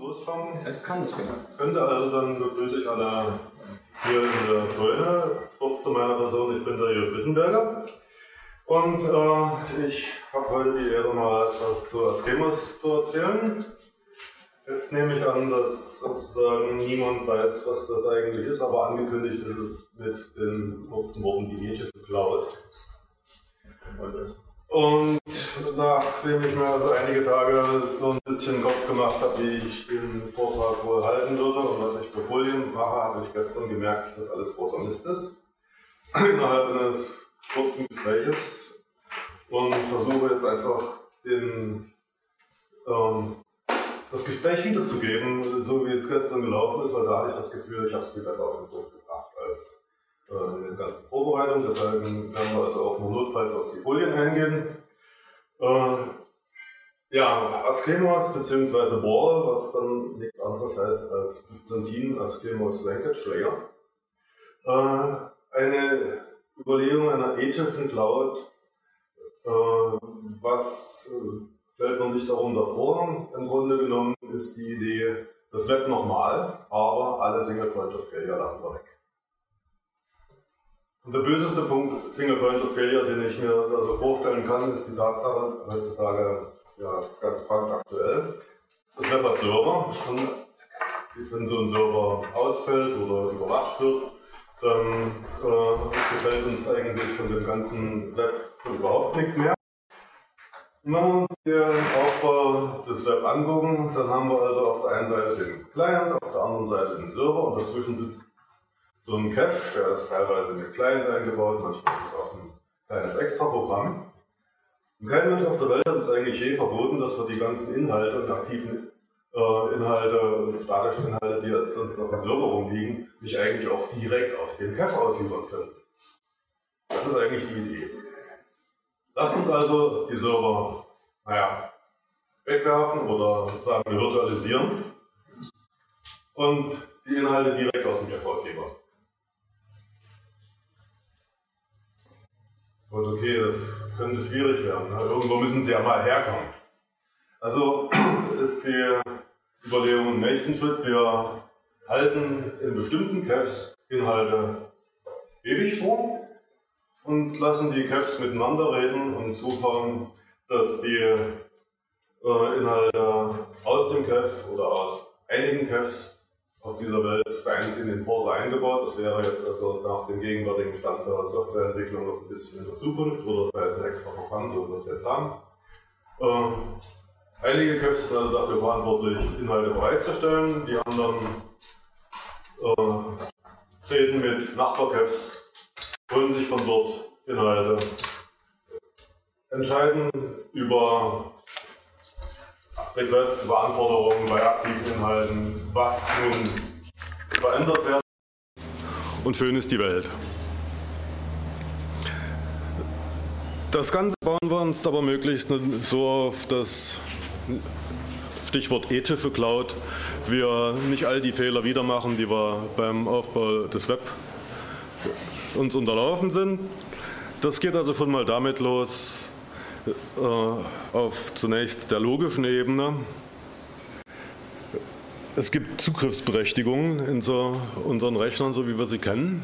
losfangen? Es kann losgehen. Könnte also dann begrüße ich alle hier in der Scheune. Kurz zu meiner Person, ich bin der Jürgen Wittenberger. Und äh, ich habe heute die Ehre, mal etwas zu Askemos zu erzählen. Jetzt nehme ich an, dass sozusagen niemand weiß, was das eigentlich ist, aber angekündigt ist es mit den kurzen Worten die Nietzsche Cloud. Und nachdem ich mir also einige Tage so ein bisschen Kopf gemacht habe, wie ich den Vortrag wohl halten würde und was ich für Folien mache, habe ich gestern gemerkt, dass das alles großer Mist ist. Innerhalb eines kurzen Gespräches und versuche jetzt einfach den, ähm, das Gespräch wiederzugeben, so wie es gestern gelaufen ist, weil da hatte ich das Gefühl, ich habe es viel besser auf den Punkt gebracht als äh, in den ganzen Vorbereitungen. Deshalb werden wir also auch nur notfalls auf die Folien eingehen. Äh, ja, Askemos bzw. Bohr, was dann nichts anderes heißt als Byzantin Askemos Language Layer. Äh, eine Überlegung einer ethischen Cloud, äh, was äh, stellt man sich darunter vor? Im Grunde genommen ist die Idee, das Web nochmal, aber alle Single Point of Failure lassen wir weg. Und der böseste Punkt Single Point Failure, den ich mir also vorstellen kann, ist die Tatsache, heutzutage ja, ganz brandaktuell, das Web hat Server und wenn so ein Server ausfällt oder überwacht wird, dann äh, gefällt uns eigentlich von dem ganzen Web überhaupt nichts mehr. Wenn wir uns den Aufbau des Web angucken, dann haben wir also auf der einen Seite den Client, auf der anderen Seite den Server und dazwischen sitzt so ein Cache, der ist teilweise in den Client eingebaut, manchmal ist es auch ein kleines Extra-Programm. Und kein Mensch auf der Welt hat es eigentlich je verboten, dass wir die ganzen Inhalte und aktiven äh, Inhalte und statische Inhalte, die sonst auf dem Server rumliegen, nicht eigentlich auch direkt aus dem Cache ausliefern können. Das ist eigentlich die Idee. Lasst uns also die Server, naja, wegwerfen oder sagen wir virtualisieren und die Inhalte direkt aus dem Cache ausliefern. Und okay, das könnte schwierig werden. Ne? Irgendwo müssen sie ja mal herkommen. Also ist die Überlegung im nächsten Schritt, wir halten in bestimmten Caches Inhalte ewig vor und lassen die Caches miteinander reden und zuschauen, dass die äh, Inhalte aus dem Cache oder aus einigen Caches auf dieser Welt seien sie in den Forsa eingebaut. Das wäre jetzt also nach dem gegenwärtigen Stand der Softwareentwicklung noch ein bisschen in der Zukunft oder es ein extra Programm, so wie wir es jetzt haben. Ähm, einige Caches sind also dafür verantwortlich, Inhalte bereitzustellen. Die anderen äh, reden mit Nachbarcaches, holen sich von dort Inhalte, entscheiden über Requests, über Anforderungen bei aktiven Inhalten, was nun verändert werden. Und schön ist die Welt. Das Ganze bauen wir uns aber möglichst so auf das Stichwort ethische Cloud, wir nicht all die Fehler wieder machen, die wir beim Aufbau des Web uns unterlaufen sind. Das geht also schon mal damit los, auf zunächst der logischen Ebene. Es gibt Zugriffsberechtigungen in so unseren Rechnern, so wie wir sie kennen.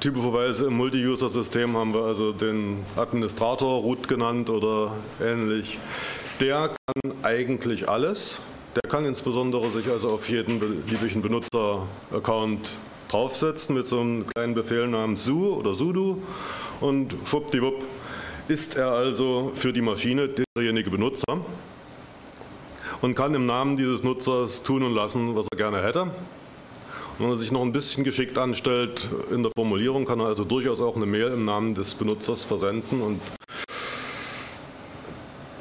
Typischerweise im Multi-User-System haben wir also den Administrator Root genannt oder ähnlich. Der kann eigentlich alles. Der kann insbesondere sich also auf jeden beliebigen Benutzer-Account draufsetzen mit so einem kleinen Befehl namens su oder sudo und schwuppdiwupp ist er also für die Maschine derjenige Benutzer und kann im Namen dieses Nutzers tun und lassen, was er gerne hätte. Und wenn er sich noch ein bisschen geschickt anstellt in der Formulierung, kann er also durchaus auch eine Mail im Namen des Benutzers versenden und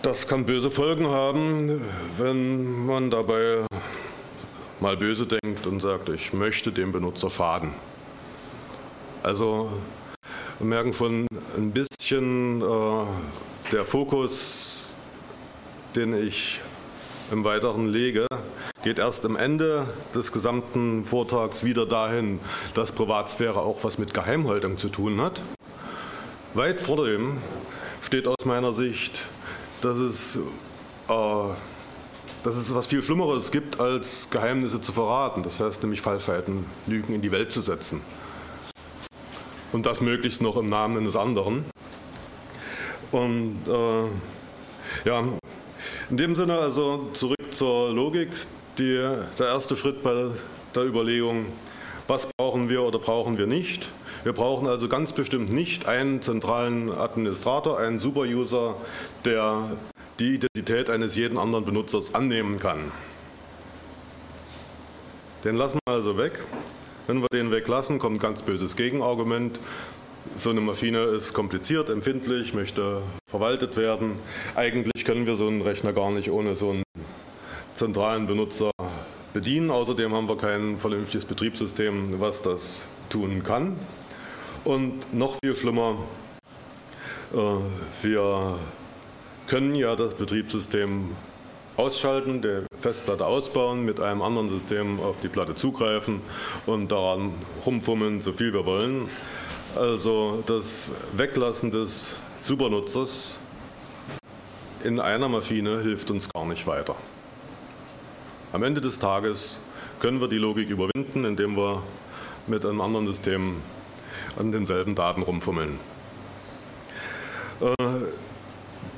das kann böse Folgen haben, wenn man dabei mal böse denkt und sagt, ich möchte dem Benutzer schaden. Also wir merken schon ein bisschen äh, der Fokus, den ich im Weiteren lege, geht erst am Ende des gesamten Vortrags wieder dahin, dass Privatsphäre auch was mit Geheimhaltung zu tun hat. Weit vor dem steht aus meiner Sicht, dass es äh, dass es was viel Schlimmeres gibt, als Geheimnisse zu verraten. Das heißt nämlich Falschheiten, Lügen in die Welt zu setzen. Und das möglichst noch im Namen eines anderen. Und äh, ja, in dem Sinne also zurück zur Logik. Die, der erste Schritt bei der Überlegung, was brauchen wir oder brauchen wir nicht. Wir brauchen also ganz bestimmt nicht einen zentralen Administrator, einen Superuser, der die Identität eines jeden anderen Benutzers annehmen kann. Den lassen wir also weg. Wenn wir den weglassen, kommt ein ganz böses Gegenargument. So eine Maschine ist kompliziert, empfindlich, möchte verwaltet werden. Eigentlich können wir so einen Rechner gar nicht ohne so einen zentralen Benutzer bedienen. Außerdem haben wir kein vernünftiges Betriebssystem, was das tun kann. Und noch viel schlimmer, äh, wir können ja das Betriebssystem ausschalten, der Festplatte ausbauen, mit einem anderen System auf die Platte zugreifen und daran rumfummeln, so viel wir wollen. Also das Weglassen des Supernutzers in einer Maschine hilft uns gar nicht weiter. Am Ende des Tages können wir die Logik überwinden, indem wir mit einem anderen System an denselben Daten rumfummeln.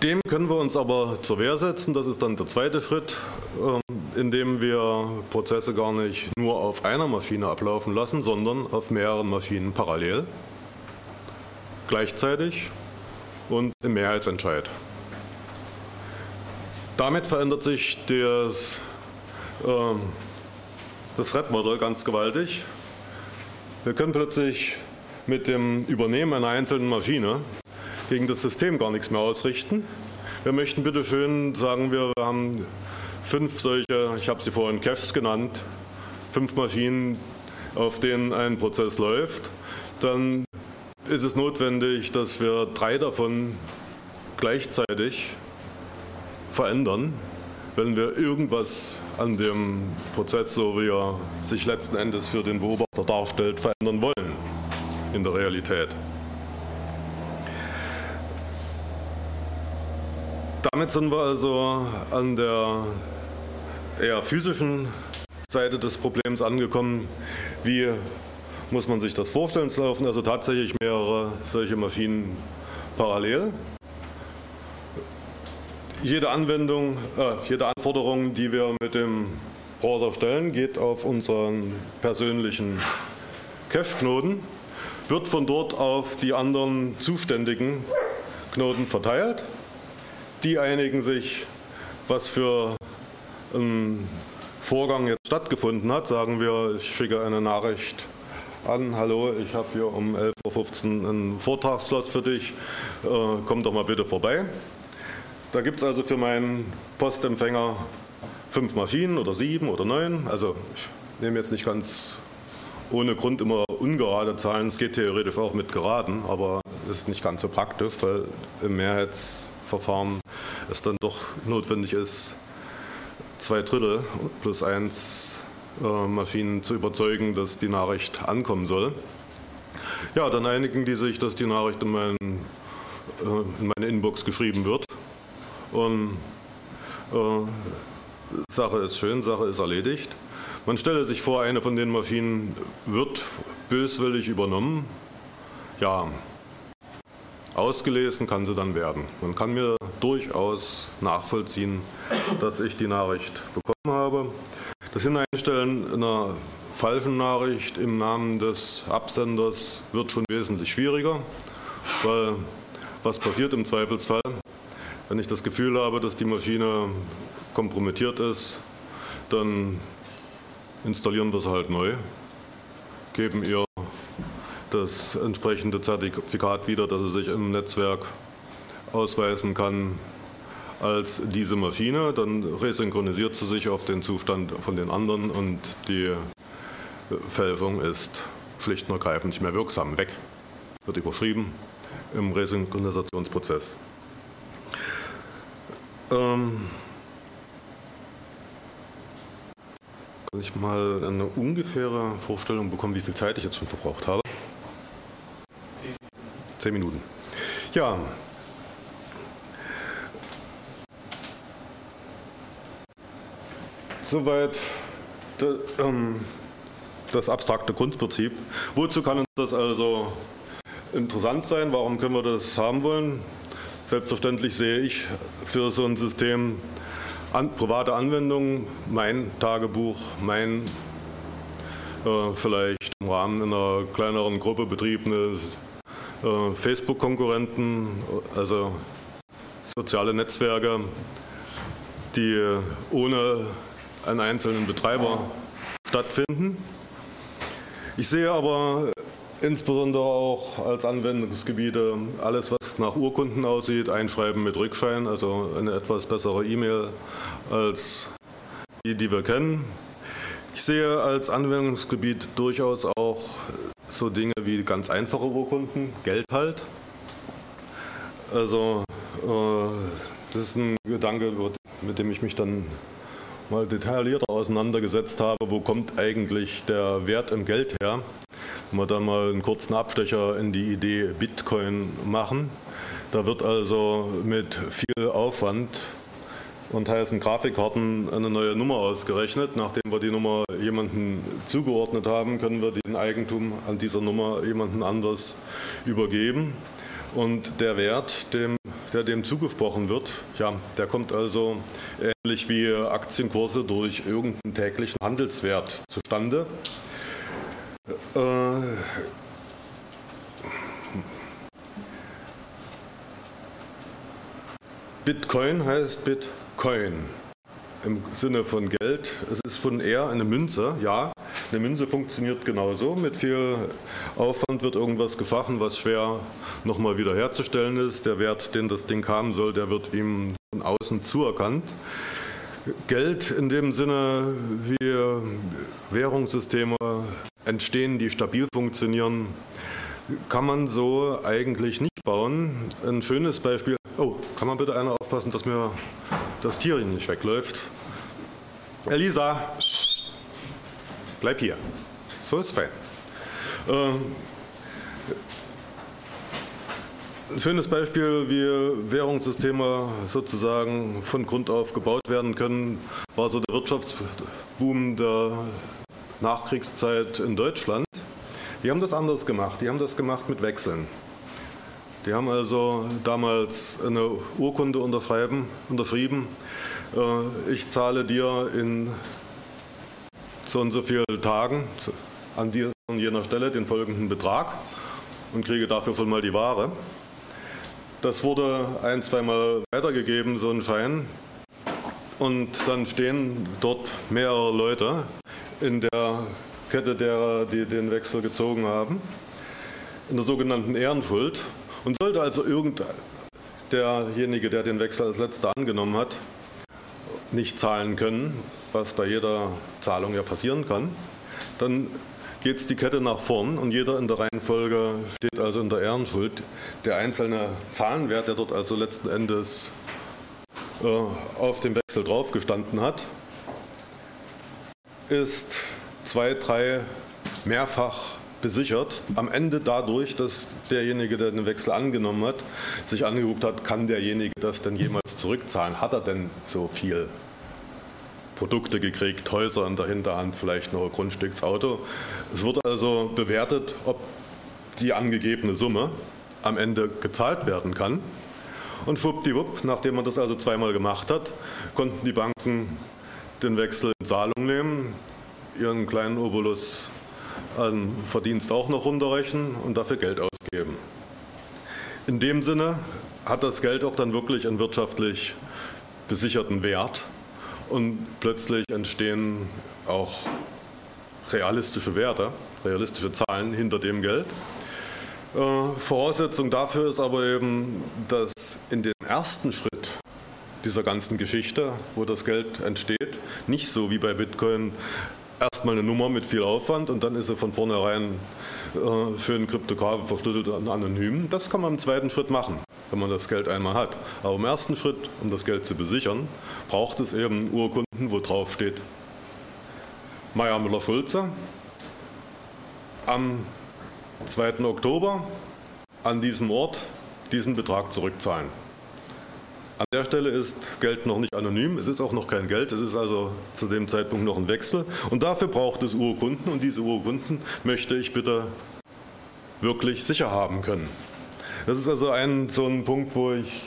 Dem können wir uns aber zur Wehr setzen. Das ist dann der zweite Schritt, ähm, indem wir Prozesse gar nicht nur auf einer Maschine ablaufen lassen, sondern auf mehreren Maschinen parallel, gleichzeitig und im Mehrheitsentscheid. Damit verändert sich das, äh, das Thread-Modell ganz gewaltig. Wir können plötzlich mit dem Übernehmen einer einzelnen Maschine gegen das System gar nichts mehr ausrichten. Wir möchten bitte schön, sagen wir, wir haben fünf solche, ich habe sie vorhin Caches genannt, fünf Maschinen, auf denen ein Prozess läuft, dann ist es notwendig, dass wir drei davon gleichzeitig verändern, wenn wir irgendwas an dem Prozess, so wie er sich letzten Endes für den Beobachter darstellt, verändern wollen in der Realität. Damit sind wir also an der eher physischen Seite des Problems angekommen. Wie muss man sich das vorstellen? Es laufen also tatsächlich mehrere solche Maschinen parallel. Jede Anwendung, äh, jede Anforderung, die wir mit dem Browser stellen, geht auf unseren persönlichen Cache-Knoten, wird von dort auf die anderen zuständigen Knoten verteilt die einigen sich, was für ein Vorgang jetzt stattgefunden hat. Sagen wir, ich schicke eine Nachricht an, hallo, ich habe hier um 11.15 Uhr einen Vortragsslot für dich, äh, komm doch mal bitte vorbei. Da gibt es also für meinen Postempfänger fünf Maschinen oder sieben oder neun. Also ich nehme jetzt nicht ganz ohne Grund immer ungerade Zahlen. Es geht theoretisch auch mit geraden, aber es ist nicht ganz so praktisch, weil im Mehrheitsverfahren es dann doch notwendig ist, zwei Drittel plus eins äh, Maschinen zu überzeugen, dass die Nachricht ankommen soll. Ja, dann einigen die sich, dass die Nachricht in, mein, äh, in meine Inbox geschrieben wird. Und äh, Sache ist schön, Sache ist erledigt. Man stelle sich vor, eine von den Maschinen wird böswillig übernommen. Ja, Ausgelesen kann sie dann werden. Man kann mir durchaus nachvollziehen, dass ich die Nachricht bekommen habe. Das Hineinstellen einer falschen Nachricht im Namen des Absenders wird schon wesentlich schwieriger, weil was passiert im Zweifelsfall, wenn ich das Gefühl habe, dass die Maschine kompromittiert ist, dann installieren wir sie halt neu, geben ihr das entsprechende Zertifikat wieder, dass es sich im Netzwerk ausweisen kann als diese Maschine. Dann resynchronisiert sie sich auf den Zustand von den anderen und die Fälschung ist schlicht und ergreifend nicht mehr wirksam. Weg. Wird überschrieben im Resynchronisationsprozess. Ähm kann ich mal eine ungefähre Vorstellung bekommen, wie viel Zeit ich jetzt schon verbraucht habe? Zehn Minuten. Ja. Soweit ähm, das abstrakte Grundprinzip. Wozu kann uns das also interessant sein? Warum können wir das haben wollen? Selbstverständlich sehe ich für so ein System an, private Anwendungen, mein Tagebuch, mein äh, vielleicht im Rahmen einer kleineren Gruppe betriebene äh, Facebook-Konkurrenten, also soziale Netzwerke, die ohne einen einzelnen Betreiber stattfinden. Ich sehe aber insbesondere auch als Anwendungsgebiete alles, was nach Urkunden aussieht, Einschreiben mit Rückschein, also eine etwas bessere E-Mail als die, die wir kennen. Ich sehe als Anwendungsgebiet durchaus auch so Dinge wie ganz einfache Urkunden, Geld halt. Also äh, das ist ein Gedanke, mit dem ich mich dann mal detaillierter auseinandergesetzt habe, wo kommt eigentlich der Wert im Geld her. Wenn wir da mal einen kurzen Abstecher in die Idee Bitcoin machen. Da wird also mit viel Aufwand und heißen Grafikkarten eine neue Nummer ausgerechnet. Nachdem wir die Nummer jemandem zugeordnet haben, können wir den Eigentum an dieser Nummer jemandem anders übergeben. Und der Wert, dem, der dem zugesprochen wird, ja, der kommt also ähnlich wie Aktienkurse durch irgendeinen täglichen Handelswert zustande. Äh, Bitcoin heißt Bitcoin im Sinne von Geld. Es ist von eher eine Münze, ja. Eine Münze funktioniert genauso. Mit viel Aufwand wird irgendwas geschaffen, was schwer nochmal wiederherzustellen ist. Der Wert, den das Ding haben soll, der wird ihm von außen zuerkannt. Geld in dem Sinne, wie Währungssysteme entstehen, die stabil funktionieren, kann man so eigentlich nicht bauen. Ein schönes Beispiel, oh, kann man bitte einer aufpassen, dass mir das Tier nicht wegläuft. Elisa, bleib hier. So ist fein. Ähm, ein schönes Beispiel, wie Währungssysteme sozusagen von Grund auf gebaut werden können, war so der Wirtschaftsboom der Nachkriegszeit in Deutschland. Die haben das anders gemacht. Die haben das gemacht mit Wechseln. Die haben also damals eine Urkunde unterschrieben. Äh, ich zahle dir in so und so vielen Tagen an jener Stelle den folgenden Betrag und kriege dafür schon mal die Ware. Das wurde ein, zweimal weitergegeben, so ein Schein. Und dann stehen dort mehrere Leute in der Kette derer, die den Wechsel gezogen haben, in der sogenannten Ehrenschuld. Und sollte also irgend derjenige, der den Wechsel als letzter angenommen hat, nicht zahlen können, was bei jeder Zahlung ja passieren kann, dann geht die Kette nach vorn und jeder in der Reihenfolge steht also in der Ehrenschuld. Der einzelne Zahlenwert, der dort also letzten Endes äh, auf dem Wechsel drauf gestanden hat, ist zwei, drei mehrfach besichert. Am Ende dadurch, dass derjenige, der den Wechsel angenommen hat, sich angeguckt hat, kann derjenige das denn jemals zurückzahlen? Hat er denn so viel Produkte gekriegt, Häuser in der Hinterhand, vielleicht noch ein Grundstücksauto. Es wird also bewertet, ob die angegebene Summe am Ende gezahlt werden kann. Und schwuppdiwupp, nachdem man das also zweimal gemacht hat, konnten die Banken den Wechsel in Zahlung nehmen, ihren kleinen Obolus an Verdienst auch noch runterrechnen und dafür Geld ausgeben. In dem Sinne hat das Geld auch dann wirklich einen wirtschaftlich besicherten Wert und plötzlich entstehen auch realistische Werte, realistische Zahlen hinter dem Geld. Äh, Voraussetzung dafür ist aber eben, dass in dem ersten Schritt dieser ganzen Geschichte, wo das Geld entsteht, nicht so wie bei Bitcoin erstmal eine Nummer mit viel Aufwand und dann ist sie von vornherein äh, schön kryptographisch verschlüsselt und anonym. Das kann man im zweiten Schritt machen, wenn man das Geld einmal hat. Aber im ersten Schritt, um das Geld zu besichern, braucht es eben Urkunden, wo drauf steht Meier Müller-Schulze am 2. Oktober an diesem Ort diesen Betrag zurückzahlen. An der Stelle ist Geld noch nicht anonym, es ist auch noch kein Geld, es ist also zu dem Zeitpunkt noch ein Wechsel. Und dafür braucht es Urkunden und diese Urkunden möchte ich bitte wirklich sicher haben können. Das ist also ein so ein Punkt, wo ich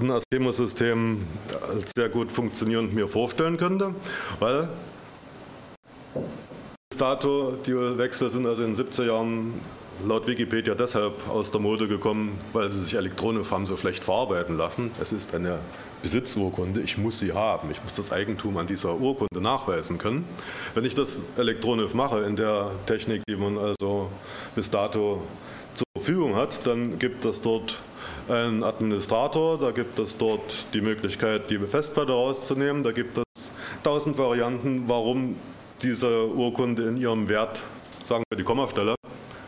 ein Astemo-System als sehr gut funktionierend mir vorstellen könnte, weil bis dato die Wechsel sind also in den 70er Jahren laut Wikipedia deshalb aus der Mode gekommen, weil sie sich elektronisch haben so schlecht verarbeiten lassen. Es ist eine Besitzurkunde, ich muss sie haben, ich muss das Eigentum an dieser Urkunde nachweisen können. Wenn ich das elektronisch mache in der Technik, die man also bis dato zur Verfügung hat, dann gibt es dort einen Administrator, da gibt es dort die Möglichkeit, die Festplatte rauszunehmen, da gibt es tausend Varianten, warum diese Urkunde in ihrem Wert, sagen wir die Kommastelle,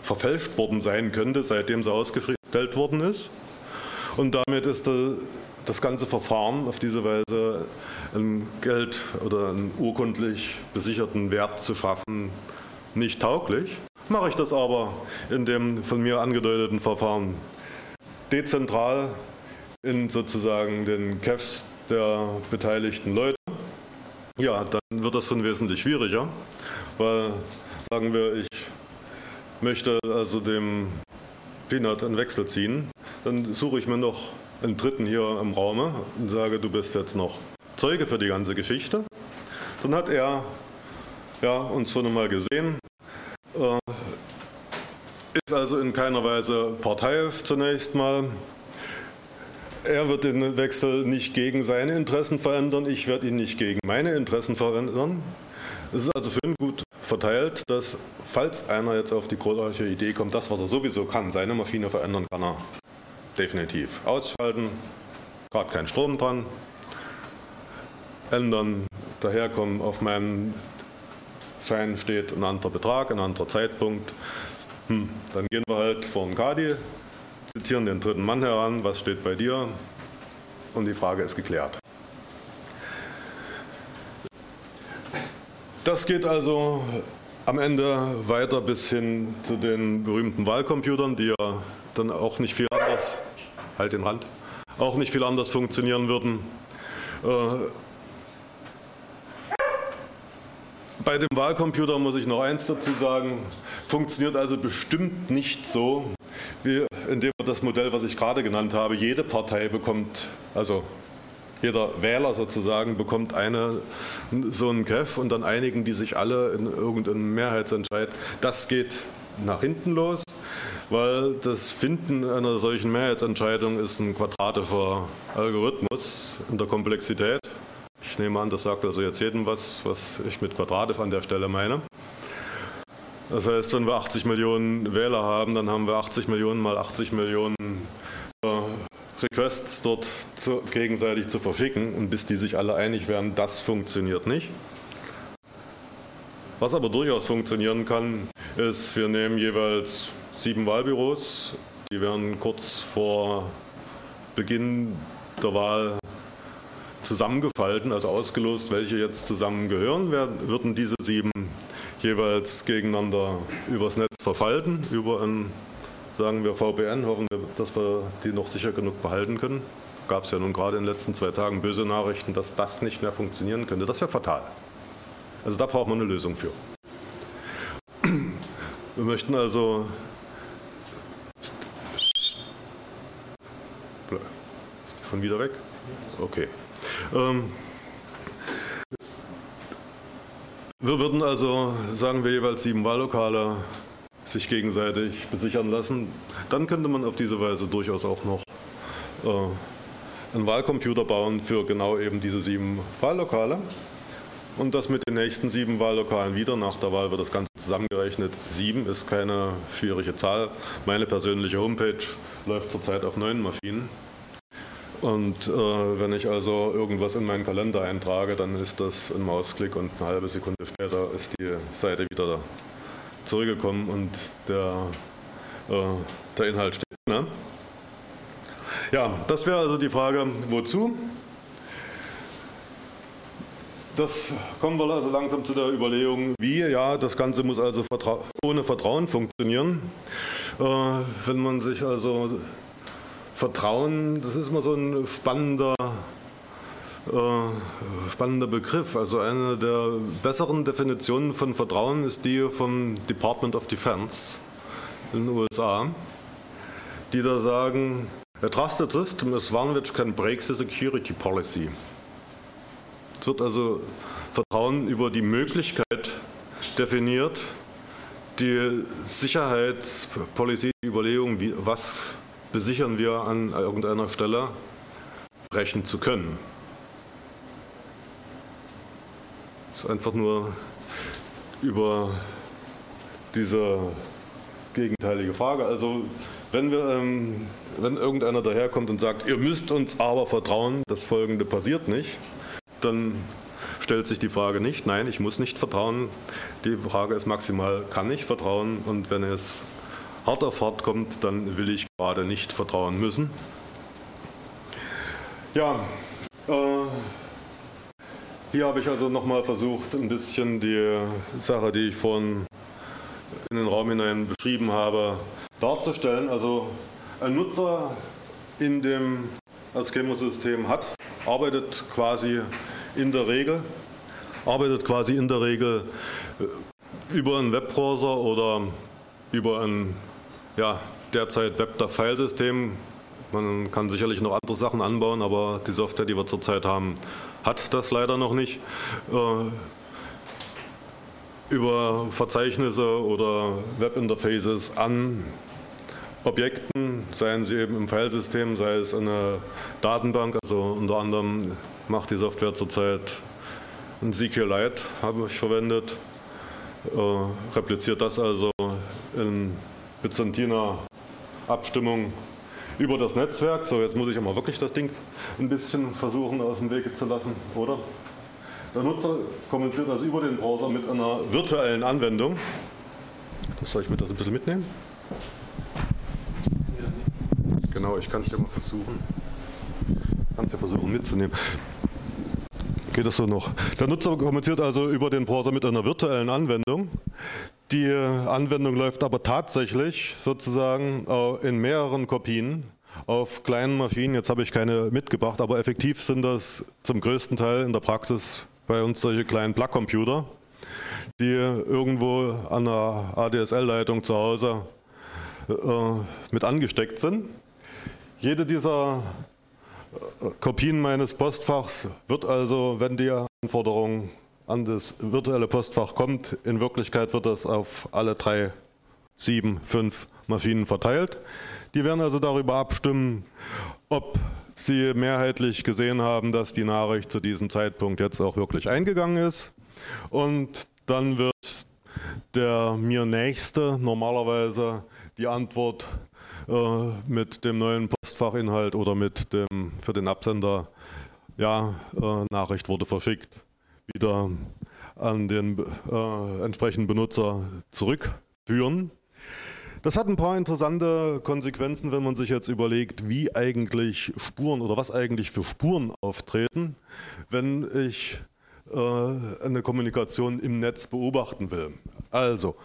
verfälscht worden sein könnte, seitdem sie ausgestellt worden ist. Und damit ist das ganze Verfahren auf diese Weise ein Geld oder einen urkundlich besicherten Wert zu schaffen nicht tauglich. Mache ich das aber in dem von mir angedeuteten Verfahren dezentral in sozusagen den Caches der beteiligten Leute, ja, dann wird das schon wesentlich schwieriger, weil sagen wir, ich möchte also dem Peanut einen Wechsel ziehen, dann suche ich mir noch einen Dritten hier im Raume und sage, du bist jetzt noch Zeuge für die ganze Geschichte. Dann hat er ja, uns schon einmal gesehen, äh, ist also in keiner Weise parteiisch zunächst mal. Er wird den Wechsel nicht gegen seine Interessen verändern, ich werde ihn nicht gegen meine Interessen verändern. Es ist also schön gut verteilt, dass falls einer jetzt auf die glorreiche Idee kommt, das, was er sowieso kann, seine Maschine verändern kann er definitiv ausschalten, gerade kein Strom dran, ändern, daherkommen, auf meinem Schein steht ein anderer Betrag, ein anderer Zeitpunkt. Hm, dann gehen wir halt vor den Kadi, zitieren den dritten Mann heran, was steht bei dir? Und die Frage ist geklärt. Das geht also am Ende weiter bis hin zu den berühmten Wahlcomputern, die ja dann auch nicht viel anders, halt den Rand, auch nicht viel anders funktionieren würden. Äh, bei dem Wahlcomputer muss ich noch eins dazu sagen, funktioniert also bestimmt nicht so, wie indem das Modell, was ich gerade genannt habe, jede Partei bekommt, also jeder Wähler sozusagen bekommt eine, so einen Kef und dann einigen die sich alle in irgendeinem Mehrheitsentscheid. Das geht nach hinten los, weil das Finden einer solchen Mehrheitsentscheidung ist ein quadratischer Algorithmus in der Komplexität. Ich nehme an, das sagt also jetzt jedem was, was ich mit quadratisch an der Stelle meine. Das heißt, wenn wir 80 Millionen Wähler haben, dann haben wir 80 Millionen mal 80 Millionen Requests dort zu, gegenseitig zu verschicken und bis die sich alle einig werden, das funktioniert nicht. Was aber durchaus funktionieren kann, ist, wir nehmen jeweils sieben Wahlbüros, die werden kurz vor Beginn der Wahl zusammengefalten, also ausgelost, welche jetzt zusammengehören, würden diese sieben jeweils gegeneinander übers Netz verfalten, über ein sagen wir VPN, hoffen wir, dass wir die noch sicher genug behalten können. Gab es ja nun gerade in den letzten zwei Tagen böse Nachrichten, dass das nicht mehr funktionieren könnte. Das wäre fatal. Also da braucht man eine Lösung für. Wir möchten also schon wieder weg? Okay. Ähm, wir würden also, sagen wir jeweils sieben Wahllokale sich gegenseitig besichern lassen. Dann könnte man auf diese Weise durchaus auch noch äh, einen Wahlcomputer bauen für genau eben diese sieben Wahllokale. Und das mit den nächsten sieben Wahllokalen wieder. Nach der Wahl wird das Ganze zusammengerechnet. Sieben ist keine schwierige Zahl. Meine persönliche Homepage läuft zurzeit auf neun Maschinen. Und äh, wenn ich also irgendwas in meinen Kalender eintrage, dann ist das ein Mausklick und eine halbe Sekunde später ist die Seite wieder da zurückgekommen und der, äh, der Inhalt steht. Ne? Ja, das wäre also die Frage, wozu? Das kommen wir also langsam zu der Überlegung, wie. Ja, das Ganze muss also vertra ohne Vertrauen funktionieren. Äh, wenn man sich also Vertrauen, das ist immer so ein spannender, äh, spannender Begriff. Also eine der besseren Definitionen von Vertrauen ist die vom Department of Defense in den USA, die da sagen, a trusted system is one which can break the security policy. Es wird also Vertrauen über die Möglichkeit definiert, die Sicherheitspolitik, die Überlegung, wie, was besichern wir an irgendeiner Stelle, brechen zu können. Es ist einfach nur über diese gegenteilige Frage. Also wenn, wir, ähm, wenn irgendeiner daherkommt und sagt, ihr müsst uns aber vertrauen, das Folgende passiert nicht, dann stellt sich die Frage nicht, nein, ich muss nicht vertrauen. Die Frage ist maximal, kann ich vertrauen? Und wenn es hart auf hart kommt, dann will ich gerade nicht vertrauen müssen. Ja, äh, hier habe ich also nochmal versucht, ein bisschen die Sache, die ich vorhin in den Raum hinein beschrieben habe, darzustellen. Also ein Nutzer in dem Schemosystem hat, arbeitet quasi in der Regel, arbeitet quasi in der Regel äh, über einen Webbrowser oder über ein ja, derzeit WebDAV-Filesystem. Man kann sicherlich noch andere Sachen anbauen, aber die Software, die wir zurzeit haben, hat das leider noch nicht. Äh, über Verzeichnisse oder Webinterfaces an Objekten, seien sie eben im Filesystem, sei es eine Datenbank, also unter anderem macht die Software zurzeit ein SQLite, habe ich verwendet, äh, repliziert das also in byzantiner Abstimmung über das Netzwerk. So, jetzt muss ich aber wirklich das Ding ein bisschen versuchen aus dem Wege zu lassen, oder? Der Nutzer kommuniziert also über den Browser mit einer virtuellen Anwendung. Das soll ich mir das ein bisschen mitnehmen? Genau, ich kann es ja mal versuchen. Kannst ja versuchen mitzunehmen. Geht das so noch? Der Nutzer kommuniziert also über den Browser mit einer virtuellen Anwendung. Die Anwendung läuft aber tatsächlich sozusagen äh, in mehreren Kopien auf kleinen Maschinen. Jetzt habe ich keine mitgebracht, aber effektiv sind das zum größten Teil in der Praxis bei uns solche kleinen Plug-Computer, die irgendwo an der ADSL-Leitung zu Hause äh, mit angesteckt sind. Jede dieser Kopien meines Postfachs wird also, wenn die Anforderung an das virtuelle Postfach kommt, in Wirklichkeit wird das auf alle drei, sieben, fünf Maschinen verteilt. Die werden also darüber abstimmen, ob sie mehrheitlich gesehen haben, dass die Nachricht zu diesem Zeitpunkt jetzt auch wirklich eingegangen ist. Und dann wird der mir Nächste normalerweise die Antwort äh, mit dem neuen Postfachinhalt oder mit dem für den Absender, ja, äh, Nachricht wurde verschickt, wieder an den äh, entsprechenden Benutzer zurückführen. Das hat ein paar interessante Konsequenzen, wenn man sich jetzt überlegt, wie eigentlich Spuren oder was eigentlich für Spuren auftreten, wenn ich äh, eine Kommunikation im Netz beobachten will. Also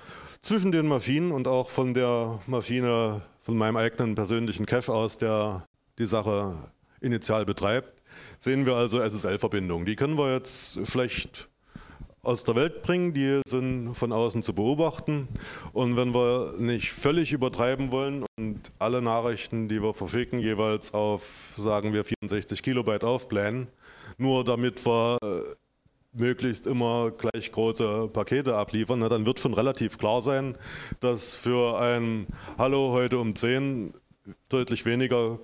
zwischen den Maschinen und auch von der Maschine von meinem eigenen persönlichen Cache aus, der die Sache initial betreibt, sehen wir also SSL-Verbindungen. Die können wir jetzt schlecht aus der Welt bringen, die sind von außen zu beobachten. Und wenn wir nicht völlig übertreiben wollen und alle Nachrichten, die wir verschicken, jeweils auf, sagen wir, 64 Kilobyte aufblähen, nur damit wir äh, möglichst immer gleich große Pakete abliefern, na, dann wird schon relativ klar sein, dass für ein Hallo heute um 10 deutlich weniger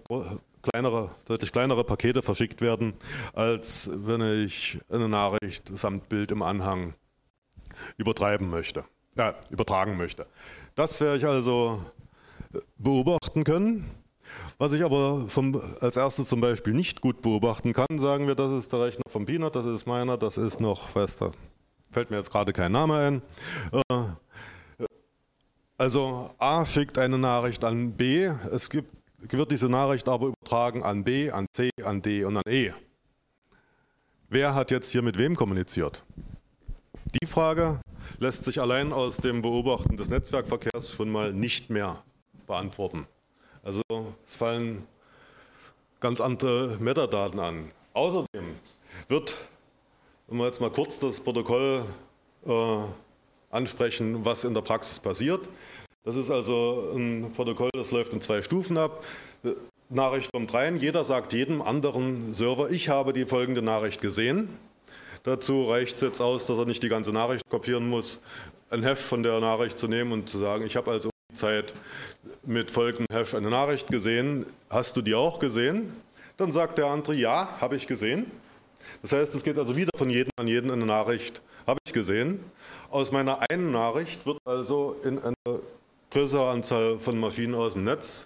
kleinere, deutlich kleinere Pakete verschickt werden, als wenn ich eine Nachricht samt Bild im Anhang übertreiben möchte, ja, übertragen möchte. Das werde ich also beobachten können. Was ich aber zum, als erstes zum Beispiel nicht gut beobachten kann, sagen wir, das ist der Rechner von Peanut, das ist meiner, das ist noch, weiß da, fällt mir jetzt gerade kein Name ein. Äh, also A schickt eine Nachricht an B, es gibt, wird diese Nachricht aber übertragen an B, an C, an D und an E. Wer hat jetzt hier mit wem kommuniziert? Die Frage lässt sich allein aus dem Beobachten des Netzwerkverkehrs schon mal nicht mehr beantworten. Also es fallen ganz andere Metadaten an. Außerdem wird, wenn wir jetzt mal kurz das Protokoll äh, ansprechen, was in der Praxis passiert. Das ist also ein Protokoll, das läuft in zwei Stufen ab. Nachricht kommt rein, jeder sagt jedem anderen Server, ich habe die folgende Nachricht gesehen. Dazu reicht es jetzt aus, dass er nicht die ganze Nachricht kopieren muss, ein Hash von der Nachricht zu nehmen und zu sagen, ich habe also Zeit mit folgendem Hash eine Nachricht gesehen, hast du die auch gesehen? Dann sagt der andere, ja, habe ich gesehen. Das heißt, es geht also wieder von jedem an jeden eine Nachricht, habe ich gesehen. Aus meiner einen Nachricht wird also in einer größeren Anzahl von Maschinen aus dem Netz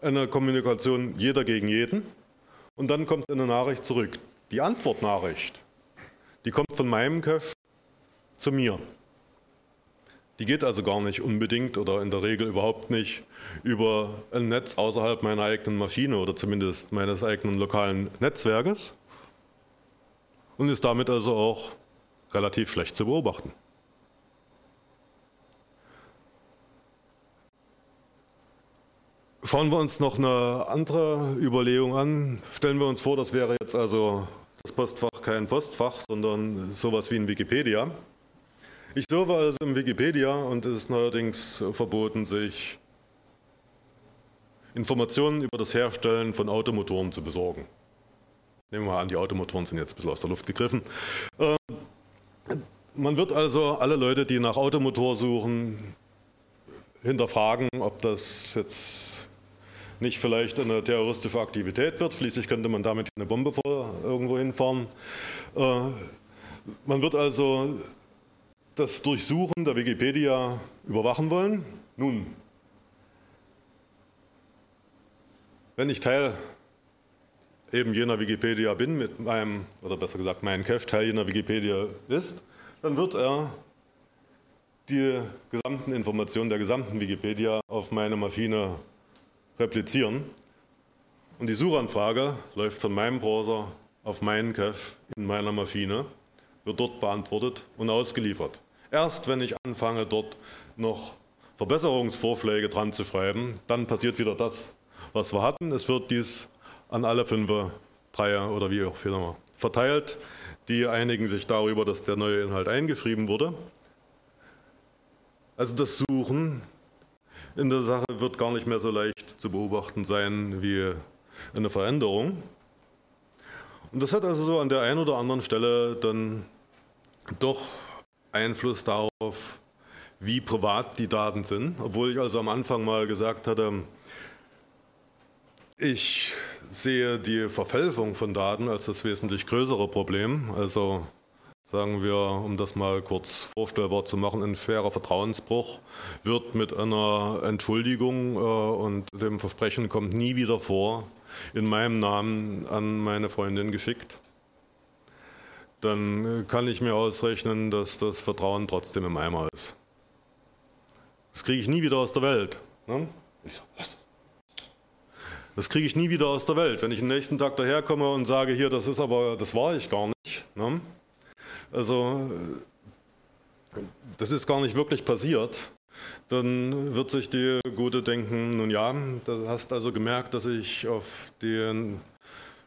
eine Kommunikation jeder gegen jeden und dann kommt eine Nachricht zurück. Die Antwortnachricht, die kommt von meinem Cache zu mir. Die geht also gar nicht unbedingt oder in der Regel überhaupt nicht über ein Netz außerhalb meiner eigenen Maschine oder zumindest meines eigenen lokalen Netzwerkes und ist damit also auch relativ schlecht zu beobachten. Schauen wir uns noch eine andere Überlegung an. Stellen wir uns vor, das wäre jetzt also das Postfach kein Postfach, sondern sowas wie ein Wikipedia. Ich surfe also im Wikipedia und es ist neuerdings verboten, sich Informationen über das Herstellen von Automotoren zu besorgen. Nehmen wir mal an, die Automotoren sind jetzt ein bisschen aus der Luft gegriffen. Äh, man wird also alle Leute, die nach Automotor suchen, hinterfragen, ob das jetzt nicht vielleicht eine terroristische Aktivität wird. Schließlich könnte man damit eine Bombe vor irgendwo hinfahren. Äh, man wird also das Durchsuchen der Wikipedia überwachen wollen. Nun, wenn ich Teil eben jener Wikipedia bin, mit meinem, oder besser gesagt mein Cache Teil jener Wikipedia ist, dann wird er die gesamten Informationen der gesamten Wikipedia auf meine Maschine replizieren. Und die Suchanfrage läuft von meinem Browser auf meinen Cache in meiner Maschine, wird dort beantwortet und ausgeliefert. Erst wenn ich anfange, dort noch Verbesserungsvorschläge dran zu schreiben, dann passiert wieder das, was wir hatten. Es wird dies an alle fünf, Dreier oder wie auch immer verteilt. Die einigen sich darüber, dass der neue Inhalt eingeschrieben wurde. Also das Suchen in der Sache wird gar nicht mehr so leicht zu beobachten sein wie eine Veränderung. Und das hat also so an der einen oder anderen Stelle dann doch Einfluss darauf, wie privat die Daten sind. Obwohl ich also am Anfang mal gesagt hatte, ich sehe die Verfälschung von Daten als das wesentlich größere Problem. Also sagen wir, um das mal kurz vorstellbar zu machen, ein schwerer Vertrauensbruch wird mit einer Entschuldigung äh, und dem Versprechen kommt nie wieder vor, in meinem Namen an meine Freundin geschickt. Dann kann ich mir ausrechnen, dass das Vertrauen trotzdem im Eimer ist. Das kriege ich nie wieder aus der Welt. Ne? Das kriege ich nie wieder aus der Welt. Wenn ich den nächsten Tag daherkomme und sage, hier, das ist aber, das war ich gar nicht. Ne? Also das ist gar nicht wirklich passiert. Dann wird sich die Gute denken, nun ja, du hast also gemerkt, dass ich auf die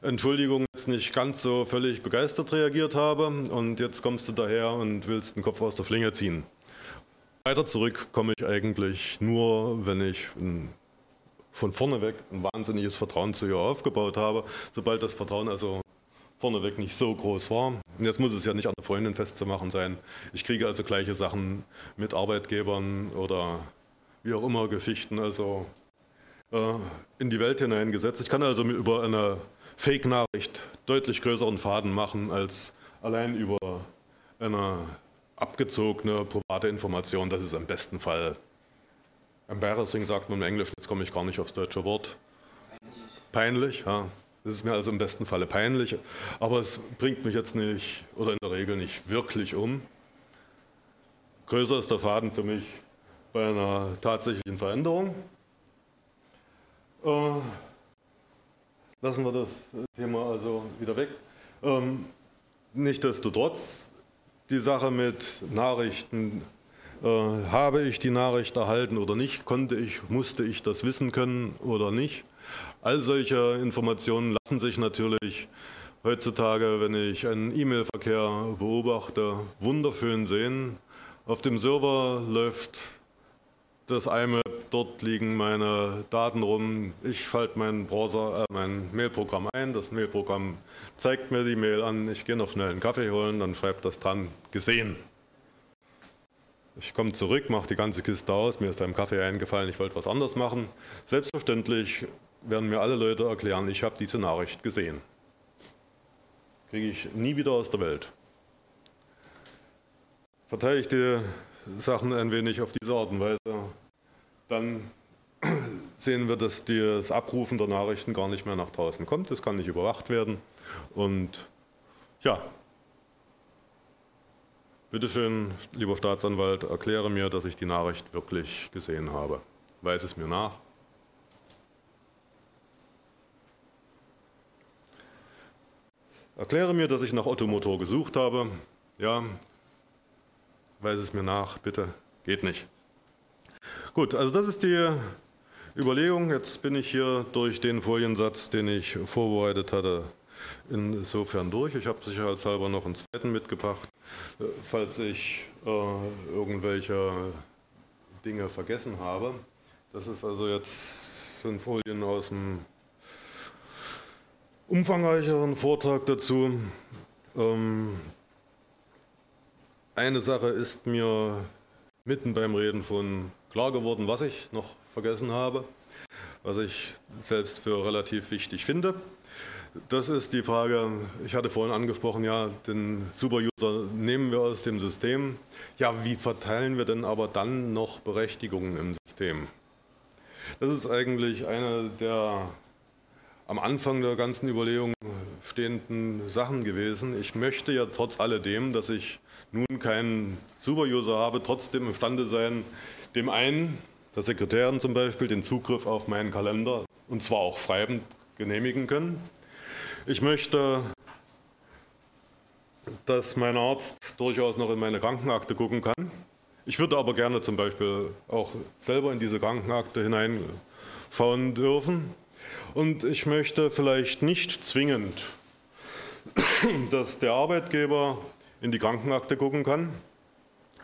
Entschuldigung jetzt nicht ganz so völlig begeistert reagiert habe und jetzt kommst du daher und willst den Kopf aus der Schlinge ziehen. Weiter zurück komme ich eigentlich nur, wenn ich von vorne weg ein wahnsinniges Vertrauen zu ihr aufgebaut habe. Sobald das Vertrauen also vorneweg nicht so groß war. Jetzt muss es ja nicht an der Freundin festzumachen sein. Ich kriege also gleiche Sachen mit Arbeitgebern oder wie auch immer Geschichten also äh, in die Welt hineingesetzt. Ich kann also über eine Fake-Nachricht deutlich größeren Schaden machen als allein über eine abgezogene private Information. Das ist im besten Fall embarrassing, sagt man im Englischen. Jetzt komme ich gar nicht aufs deutsche Wort. Peinlich, ja. Das ist mir also im besten Falle peinlich, aber es bringt mich jetzt nicht oder in der Regel nicht wirklich um. Größer ist der Faden für mich bei einer tatsächlichen Veränderung. Äh, lassen wir das Thema also wieder weg. Ähm, Nichtsdestotrotz, die Sache mit Nachrichten, äh, habe ich die Nachricht erhalten oder nicht, konnte ich, musste ich das wissen können oder nicht, All solche Informationen lassen sich natürlich heutzutage, wenn ich einen E-Mail-Verkehr beobachte, wunderschön sehen. Auf dem Server läuft das IMAP, dort liegen meine Daten rum. Ich schalte meinen Browser, äh, mein Mailprogramm ein. Das Mailprogramm zeigt mir die Mail an. Ich gehe noch schnell einen Kaffee holen, dann schreibt das dran, gesehen. Ich komme zurück, mache die ganze Kiste aus. Mir ist beim Kaffee eingefallen, ich wollte was anderes machen. Selbstverständlich werden mir alle Leute erklären, ich habe diese Nachricht gesehen. Kriege ich nie wieder aus der Welt. Verteile ich die Sachen ein wenig auf diese Art und Weise, dann sehen wir, dass das Abrufen der Nachrichten gar nicht mehr nach draußen kommt. Das kann nicht überwacht werden. Und ja, bitteschön, lieber Staatsanwalt, erkläre mir, dass ich die Nachricht wirklich gesehen habe. Weise es mir nach. Erkläre mir, dass ich nach Ottomotor gesucht habe. Ja, weise es mir nach, bitte. Geht nicht. Gut, also das ist die Überlegung. Jetzt bin ich hier durch den Foliensatz, den ich vorbereitet hatte, insofern durch. Ich habe sicherheitshalber noch einen zweiten mitgebracht, falls ich äh, irgendwelche Dinge vergessen habe. Das ist also jetzt sind Folien aus dem umfangreicheren Vortrag dazu. Ähm, eine Sache ist mir mitten beim Reden schon klar geworden, was ich noch vergessen habe, was ich selbst für relativ wichtig finde. Das ist die Frage, ich hatte vorhin angesprochen, ja, den Superuser nehmen wir aus dem System. Ja, wie verteilen wir denn aber dann noch Berechtigungen im System? Das ist eigentlich eine der am Anfang der ganzen Überlegung stehenden Sachen gewesen. Ich möchte ja trotz alledem, dass ich nun keinen Superuser habe, trotzdem imstande sein, dem einen, der Sekretärin zum Beispiel, den Zugriff auf meinen Kalender und zwar auch schreibend genehmigen können. Ich möchte, dass mein Arzt durchaus noch in meine Krankenakte gucken kann. Ich würde aber gerne zum Beispiel auch selber in diese Krankenakte hineinschauen dürfen. Und ich möchte vielleicht nicht zwingend, dass der Arbeitgeber in die Krankenakte gucken kann.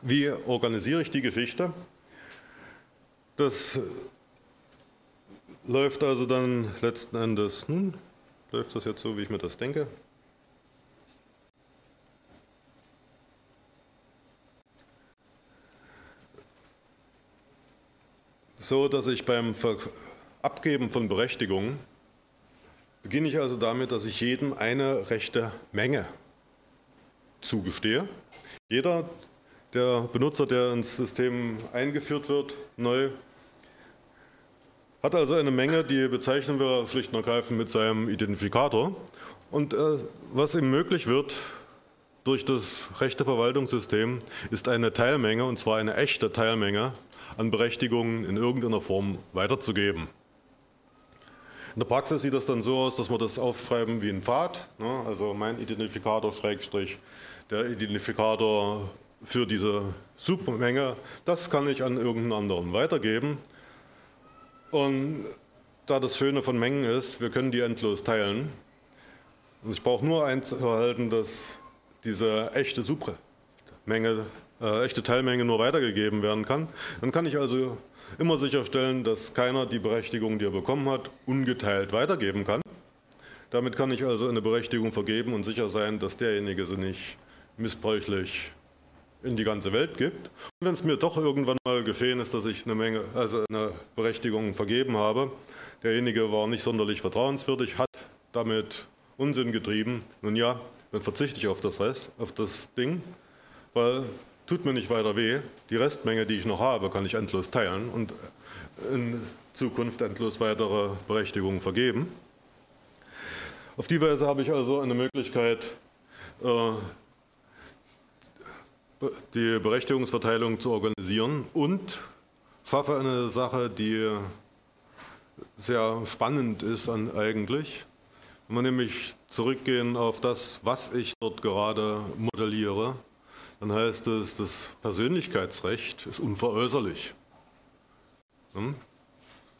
Wie organisiere ich die Geschichte? Das läuft also dann letzten Endes, hm, läuft das jetzt so, wie ich mir das denke? So, dass ich beim Abgeben von Berechtigungen beginne ich also damit, dass ich jedem eine rechte Menge zugestehe. Jeder der Benutzer, der ins System eingeführt wird, neu, hat also eine Menge, die bezeichnen wir schlicht und ergreifend mit seinem Identifikator. Und äh, was ihm möglich wird durch das rechte Verwaltungssystem, ist eine Teilmenge, und zwar eine echte Teilmenge an Berechtigungen in irgendeiner Form weiterzugeben. In der Praxis sieht das dann so aus, dass wir das aufschreiben wie ein Pfad. Ne? Also mein Identifikator Schrägstrich, der Identifikator für diese Supermenge, das kann ich an irgendeinen anderen weitergeben. Und da das Schöne von Mengen ist, wir können die endlos teilen. Und ich brauche nur einzuhalten, dass diese echte Supermenge, äh, echte Teilmenge nur weitergegeben werden kann. Dann kann ich also immer sicherstellen, dass keiner die Berechtigung, die er bekommen hat, ungeteilt weitergeben kann. Damit kann ich also eine Berechtigung vergeben und sicher sein, dass derjenige sie nicht missbräuchlich in die ganze Welt gibt. Und wenn es mir doch irgendwann mal geschehen ist, dass ich eine Menge, also eine Berechtigung vergeben habe, derjenige war nicht sonderlich vertrauenswürdig, hat damit Unsinn getrieben, nun ja, dann verzichte ich auf das Rest, auf das Ding, weil tut mir nicht weiter weh. Die Restmenge, die ich noch habe, kann ich endlos teilen und in Zukunft endlos weitere Berechtigungen vergeben. Auf die Weise habe ich also eine Möglichkeit, äh, die Berechtigungsverteilung zu organisieren und schaffe eine Sache, die sehr spannend ist eigentlich. Wenn wir nämlich zurückgehen auf das, was ich dort gerade modelliere, dann heißt es, das Persönlichkeitsrecht ist unveräußerlich. Hm?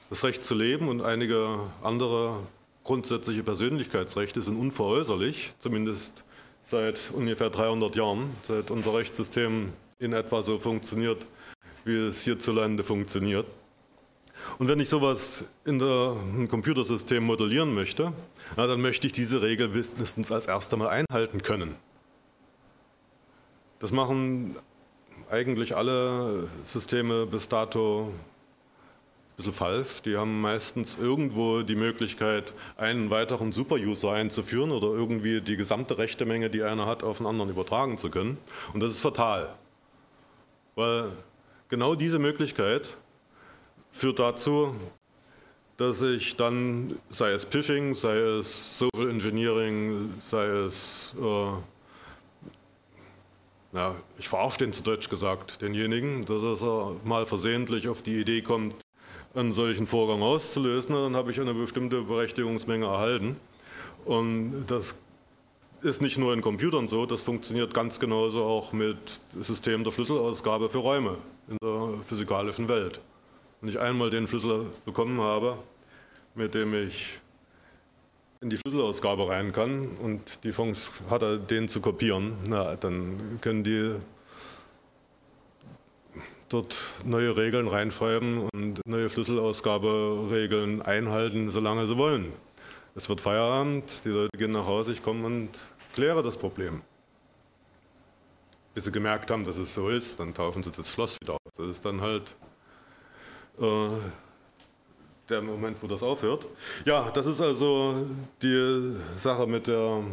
das Recht zu leben und einige andere grundsätzliche Persönlichkeitsrechte sind unveräußerlich, zumindest seit ungefähr 300 Jahren, seit unser Rechtssystem in etwa so funktioniert, wie es hierzulande funktioniert. Und wenn ich sowas in im Computersystem modellieren möchte, na, dann möchte ich diese Regel mindestens als erstes Mal einhalten können. Das machen eigentlich alle Systeme bis dato ein bisschen falsch. Die haben meistens irgendwo die Möglichkeit, einen weiteren Super-User einzuführen oder irgendwie die gesamte Rechtemenge, die einer hat, auf einen anderen übertragen zu können. Und das ist fatal. Weil genau diese Möglichkeit führt dazu, dass ich dann, sei es Phishing, sei es Social Engineering, sei es, äh, ja, ich verarsche den zu Deutsch gesagt, denjenigen, dass er mal versehentlich auf die Idee kommt, einen solchen Vorgang auszulösen, dann habe ich eine bestimmte Berechtigungsmenge erhalten. Und das ist nicht nur in Computern so, das funktioniert ganz genauso auch mit Systemen der Schlüsselausgabe für Räume in der physikalischen Welt. Wenn ich einmal den Schlüssel bekommen habe, mit dem ich in die Schlüsselausgabe rein kann und die Chance hatte, den zu kopieren, na, dann können die dort neue Regeln reinschreiben und neue Schlüsselausgaberegeln einhalten, solange sie wollen. Es wird Feierabend, die Leute gehen nach Hause, ich komme und kläre das Problem. Bis sie gemerkt haben, dass es so ist, dann taufen sie das Schloss wieder aus. Das ist dann halt äh, der Moment, wo das aufhört. Ja, das ist also die Sache mit der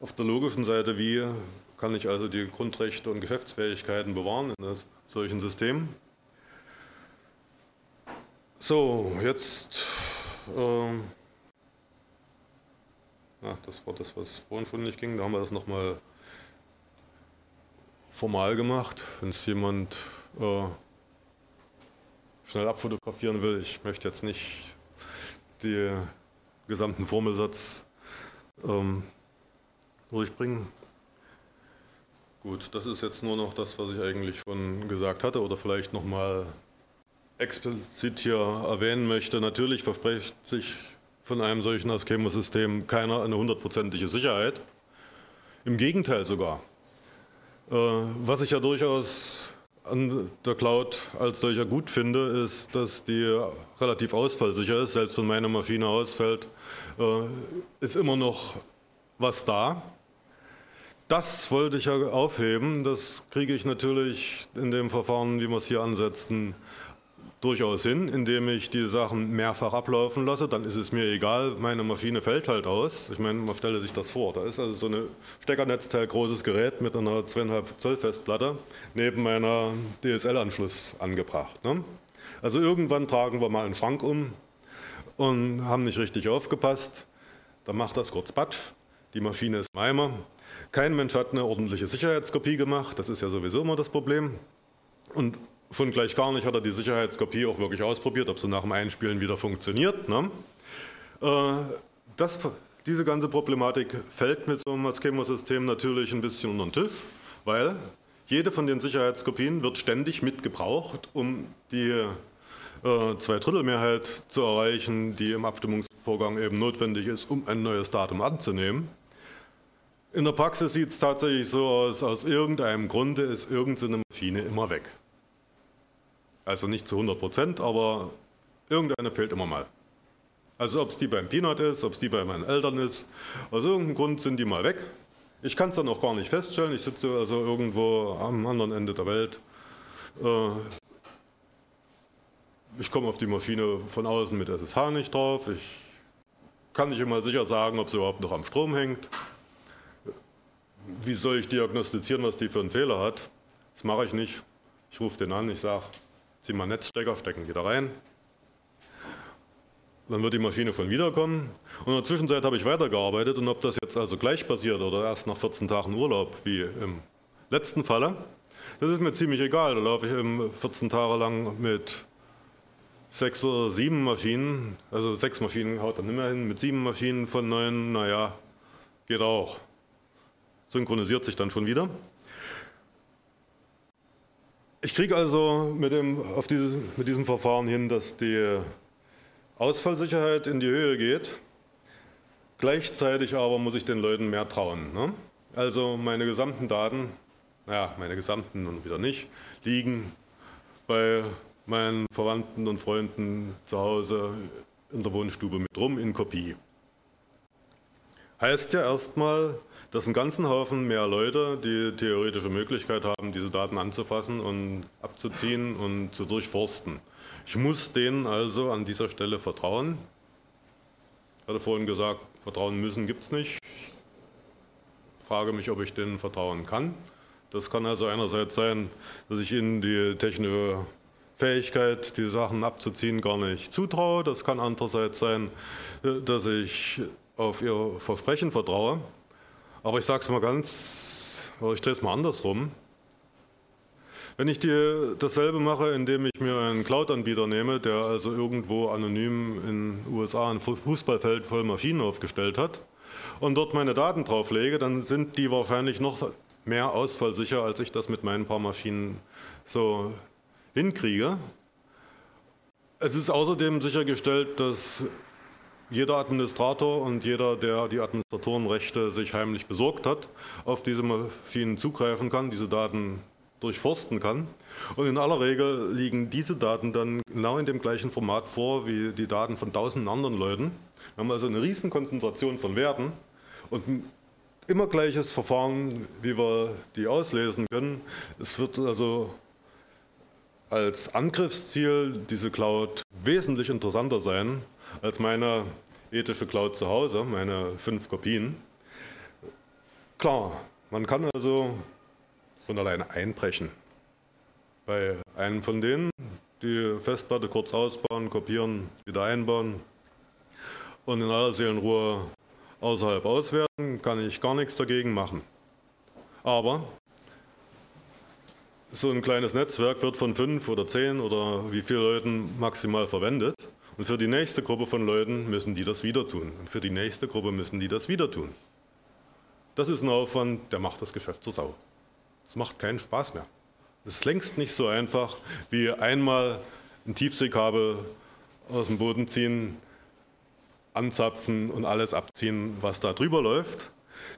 auf der logischen Seite, wie kann ich also die Grundrechte und Geschäftsfähigkeiten bewahren in solchen Systemen. So, jetzt, äh, ja, das war das, was vorhin schon nicht ging, da haben wir das nochmal formal gemacht. Wenn es jemand äh, schnell abfotografieren will, ich möchte jetzt nicht den gesamten Formelsatz ähm, durchbringen. Gut, das ist jetzt nur noch das, was ich eigentlich schon gesagt hatte oder vielleicht nochmal explizit hier erwähnen möchte. Natürlich verspricht sich von einem solchen Askemo-System keiner eine hundertprozentige Sicherheit. Im Gegenteil sogar. Äh, was ich ja durchaus an der Cloud als solcher gut finde, ist, dass die relativ ausfallsicher ist. Selbst wenn meine Maschine ausfällt, äh, ist immer noch was da. Das wollte ich ja aufheben. Das kriege ich natürlich in dem Verfahren, wie wir es hier ansetzen, durchaus hin, indem ich die Sachen mehrfach ablaufen lasse. Dann ist es mir egal, meine Maschine fällt halt aus. Ich meine, man stelle sich das vor. Da ist also so ein Steckernetzteil großes Gerät mit einer 2,5 Zoll Festplatte neben meiner DSL-Anschluss angebracht. Ne? Also irgendwann tragen wir mal einen Schrank um und haben nicht richtig aufgepasst. Dann macht das kurz Batsch. Die Maschine ist im Eimer kein Mensch hat eine ordentliche Sicherheitskopie gemacht, das ist ja sowieso immer das Problem. Und schon gleich gar nicht hat er die Sicherheitskopie auch wirklich ausprobiert, ob sie nach dem Einspielen wieder funktioniert. Ne? Äh, das, diese ganze Problematik fällt mit so einem Askemo-System natürlich ein bisschen unter den Tisch, weil jede von den Sicherheitskopien wird ständig mitgebraucht, um die äh, Zweidrittelmehrheit zu erreichen, die im Abstimmungsvorgang eben notwendig ist, um ein neues Datum anzunehmen. In der Praxis sieht es tatsächlich so aus, aus irgendeinem Grunde ist irgendeine Maschine immer weg. Also nicht zu 100 Prozent, aber irgendeine fehlt immer mal. Also ob es die beim Peanut ist, ob es die bei meinen Eltern ist, aus irgendeinem Grund sind die mal weg. Ich kann es dann auch gar nicht feststellen. Ich sitze also irgendwo am anderen Ende der Welt. Äh, ich komme auf die Maschine von außen mit SSH nicht drauf. Ich kann nicht immer sicher sagen, ob sie überhaupt noch am Strom hängt wie soll ich diagnostizieren, was die für einen Fehler hat? Das mache ich nicht. Ich rufe den an, ich sage, zieh mal Netzstecker, stecken die da rein. Dann wird die Maschine schon wiederkommen. Und in der Zwischenzeit habe ich weitergearbeitet und ob das jetzt also gleich passiert oder erst nach 14 Tagen Urlaub, wie im letzten Falle, das ist mir ziemlich egal. Da laufe ich 14 Tage lang mit sechs oder sieben Maschinen, also sechs Maschinen haut er nicht mehr hin, mit sieben Maschinen von neun, naja, geht auch synchronisiert sich dann schon wieder. Ich kriege also mit, dem, auf dieses, mit diesem Verfahren hin, dass die Ausfallsicherheit in die Höhe geht. Gleichzeitig aber muss ich den Leuten mehr trauen. Ne? Also meine gesamten Daten, naja, meine gesamten und wieder nicht, liegen bei meinen Verwandten und Freunden zu Hause in der Wohnstube mit rum in Kopie. Heißt ja erstmal, dass ein ganzen Haufen mehr Leute die theoretische Möglichkeit haben, diese Daten anzufassen und abzuziehen und zu durchforsten. Ich muss denen also an dieser Stelle vertrauen. Ich hatte vorhin gesagt, vertrauen müssen gibt es nicht. Ich frage mich, ob ich denen vertrauen kann. Das kann also einerseits sein, dass ich ihnen die technische Fähigkeit, die Sachen abzuziehen, gar nicht zutraue. Das kann andererseits sein, dass ich auf ihr Versprechen vertraue. Aber ich sage es mal ganz, oder ich drehe es mal andersrum. Wenn ich dir dasselbe mache, indem ich mir einen Cloud-Anbieter nehme, der also irgendwo anonym in den USA ein Fußballfeld voll Maschinen aufgestellt hat und dort meine Daten drauflege, dann sind die wahrscheinlich noch mehr ausfallsicher, als ich das mit meinen paar Maschinen so hinkriege. Es ist außerdem sichergestellt, dass jeder Administrator und jeder, der die Administratorenrechte sich heimlich besorgt hat, auf diese Maschinen zugreifen kann, diese Daten durchforsten kann. Und in aller Regel liegen diese Daten dann genau in dem gleichen Format vor wie die Daten von tausenden anderen Leuten. Wir haben also eine riesen Konzentration von Werten und ein immer gleiches Verfahren, wie wir die auslesen können. Es wird also als Angriffsziel diese Cloud wesentlich interessanter sein als meine ethische Cloud zu Hause, meine fünf Kopien. Klar, man kann also von alleine einbrechen. Bei einem von denen die Festplatte kurz ausbauen, kopieren, wieder einbauen und in aller Seelenruhe außerhalb auswerten, kann ich gar nichts dagegen machen. Aber so ein kleines Netzwerk wird von fünf oder zehn oder wie viele Leuten maximal verwendet. Und für die nächste Gruppe von Leuten müssen die das wieder tun. Und für die nächste Gruppe müssen die das wieder tun. Das ist ein Aufwand, der macht das Geschäft zur Sau. Es macht keinen Spaß mehr. Es ist längst nicht so einfach, wie einmal ein Tiefseekabel aus dem Boden ziehen, anzapfen und alles abziehen, was da drüber läuft.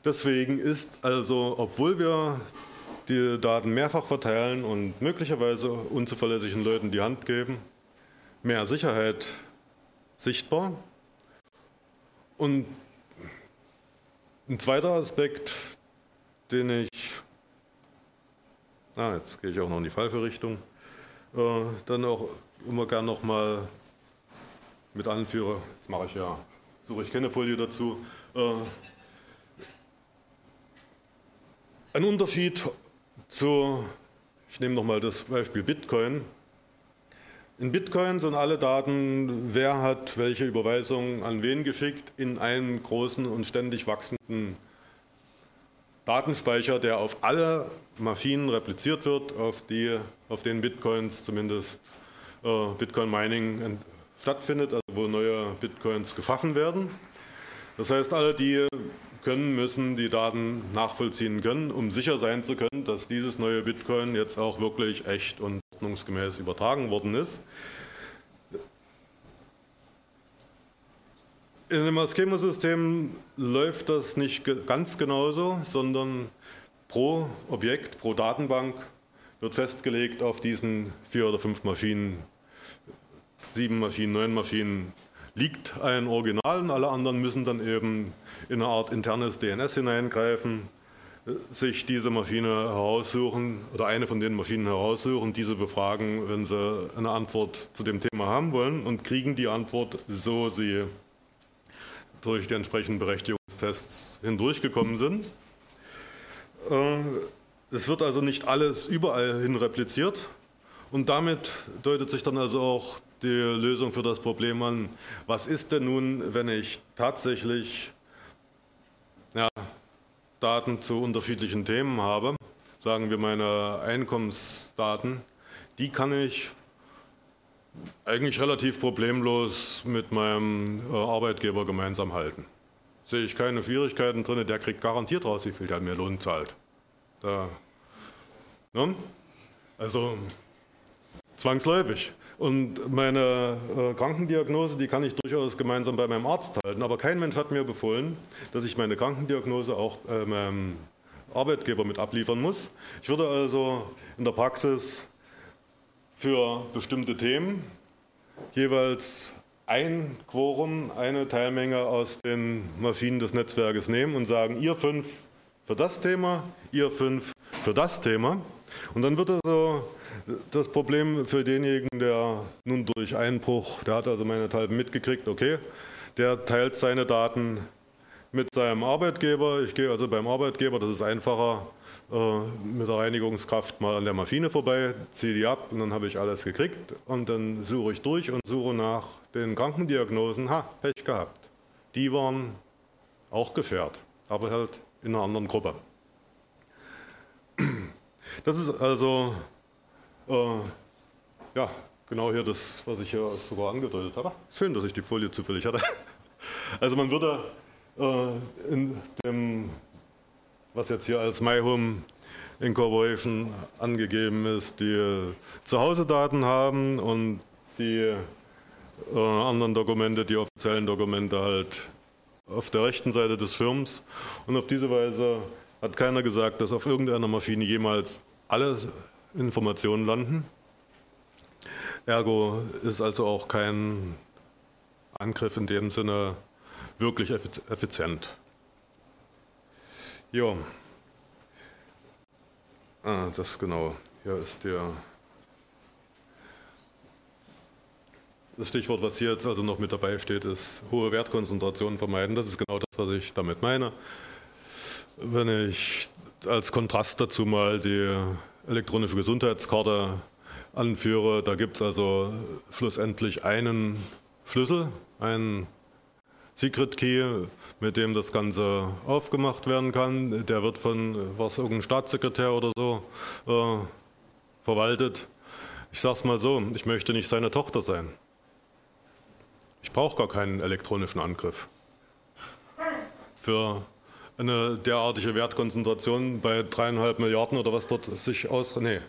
Deswegen ist also, obwohl wir die Daten mehrfach verteilen und möglicherweise unzuverlässigen Leuten die Hand geben, mehr Sicherheit sichtbar. Und ein zweiter Aspekt, den ich Ah, jetzt gehe ich auch noch in die falsche Richtung. Äh, dann auch immer gern nochmal mit anführe. Jetzt mache ich ja, suche ich keine Folie dazu. Äh, ein Unterschied zu, ich nehme nochmal das Beispiel Bitcoin. In Bitcoin sind alle Daten, wer hat welche Überweisung an wen geschickt, in einem großen und ständig wachsenden Datenspeicher, der auf alle Maschinen repliziert wird, auf, die, auf denen Bitcoins zumindest äh, Bitcoin Mining stattfindet, also wo neue Bitcoins geschaffen werden. Das heißt, alle, die können, müssen die Daten nachvollziehen können, um sicher sein zu können, dass dieses neue Bitcoin jetzt auch wirklich echt und ordnungsgemäß übertragen worden ist. In dem Schema-System läuft das nicht ganz genauso, sondern pro Objekt, pro Datenbank wird festgelegt auf diesen vier oder fünf Maschinen, sieben Maschinen, neun Maschinen liegt ein Original und alle anderen müssen dann eben in eine Art internes DNS hineingreifen, sich diese Maschine heraussuchen oder eine von den Maschinen heraussuchen, diese befragen, wenn sie eine Antwort zu dem Thema haben wollen und kriegen die Antwort, so sie durch die entsprechenden Berechtigungstests hindurchgekommen sind. Äh, es wird also nicht alles überall hin repliziert und damit deutet sich dann also auch die Lösung für das Problem an, was ist denn nun, wenn ich tatsächlich ja, Daten zu unterschiedlichen Themen habe, sagen wir meine Einkommensdaten, die kann ich eigentlich relativ problemlos mit meinem äh, Arbeitgeber gemeinsam halten. Sehe ich keine Schwierigkeiten drin, der kriegt garantiert raus, wie viel der mir Lohn zahlt. Da, ne? Also zwangsläufig. Und meine äh, Krankendiagnose, die kann ich durchaus gemeinsam bei meinem Arzt halten. Aber kein Mensch hat mir befohlen, dass ich meine Krankendiagnose auch äh, meinem Arbeitgeber mit abliefern muss. Ich würde also in der Praxis für bestimmte Themen jeweils ein Quorum, eine Teilmenge aus den Maschinen des Netzwerkes nehmen und sagen, ihr fünf für das Thema, ihr fünf für das Thema. Und dann wird also das Problem für denjenigen, der nun durch Einbruch, der hat also meinethalben mitgekriegt, okay, der teilt seine Daten mit seinem Arbeitgeber. Ich gehe also beim Arbeitgeber, das ist einfacher, äh, mit der Reinigungskraft mal an der Maschine vorbei, ziehe die ab und dann habe ich alles gekriegt und dann suche ich durch und suche nach den Krankendiagnosen. Ha, Pech gehabt. Die waren auch geschert, aber halt in einer anderen Gruppe. Das ist also äh, ja, genau hier das, was ich hier sogar angedeutet habe. Schön, dass ich die Folie zufällig hatte. Also man würde äh, in dem, was jetzt hier als My Home Incorporation angegeben ist, die Zuhause-Daten haben und die äh, anderen Dokumente, die offiziellen Dokumente halt auf der rechten Seite des Schirms. Und auf diese Weise hat keiner gesagt, dass auf irgendeiner Maschine jemals alle Informationen landen. Ergo ist also auch kein Angriff in dem Sinne wirklich effizient. Ja. Ah, das genau. Hier ist der. Das Stichwort, was hier jetzt also noch mit dabei steht, ist hohe Wertkonzentrationen vermeiden. Das ist genau das, was ich damit meine. Wenn ich als Kontrast dazu mal die elektronische Gesundheitskarte anführe, da gibt es also schlussendlich einen Schlüssel, einen Secret Key, mit dem das Ganze aufgemacht werden kann. Der wird von was irgendein Staatssekretär oder so äh, verwaltet. Ich sage es mal so, ich möchte nicht seine Tochter sein. Ich brauche gar keinen elektronischen Angriff. Für eine derartige Wertkonzentration bei dreieinhalb Milliarden oder was dort sich aus... Nee,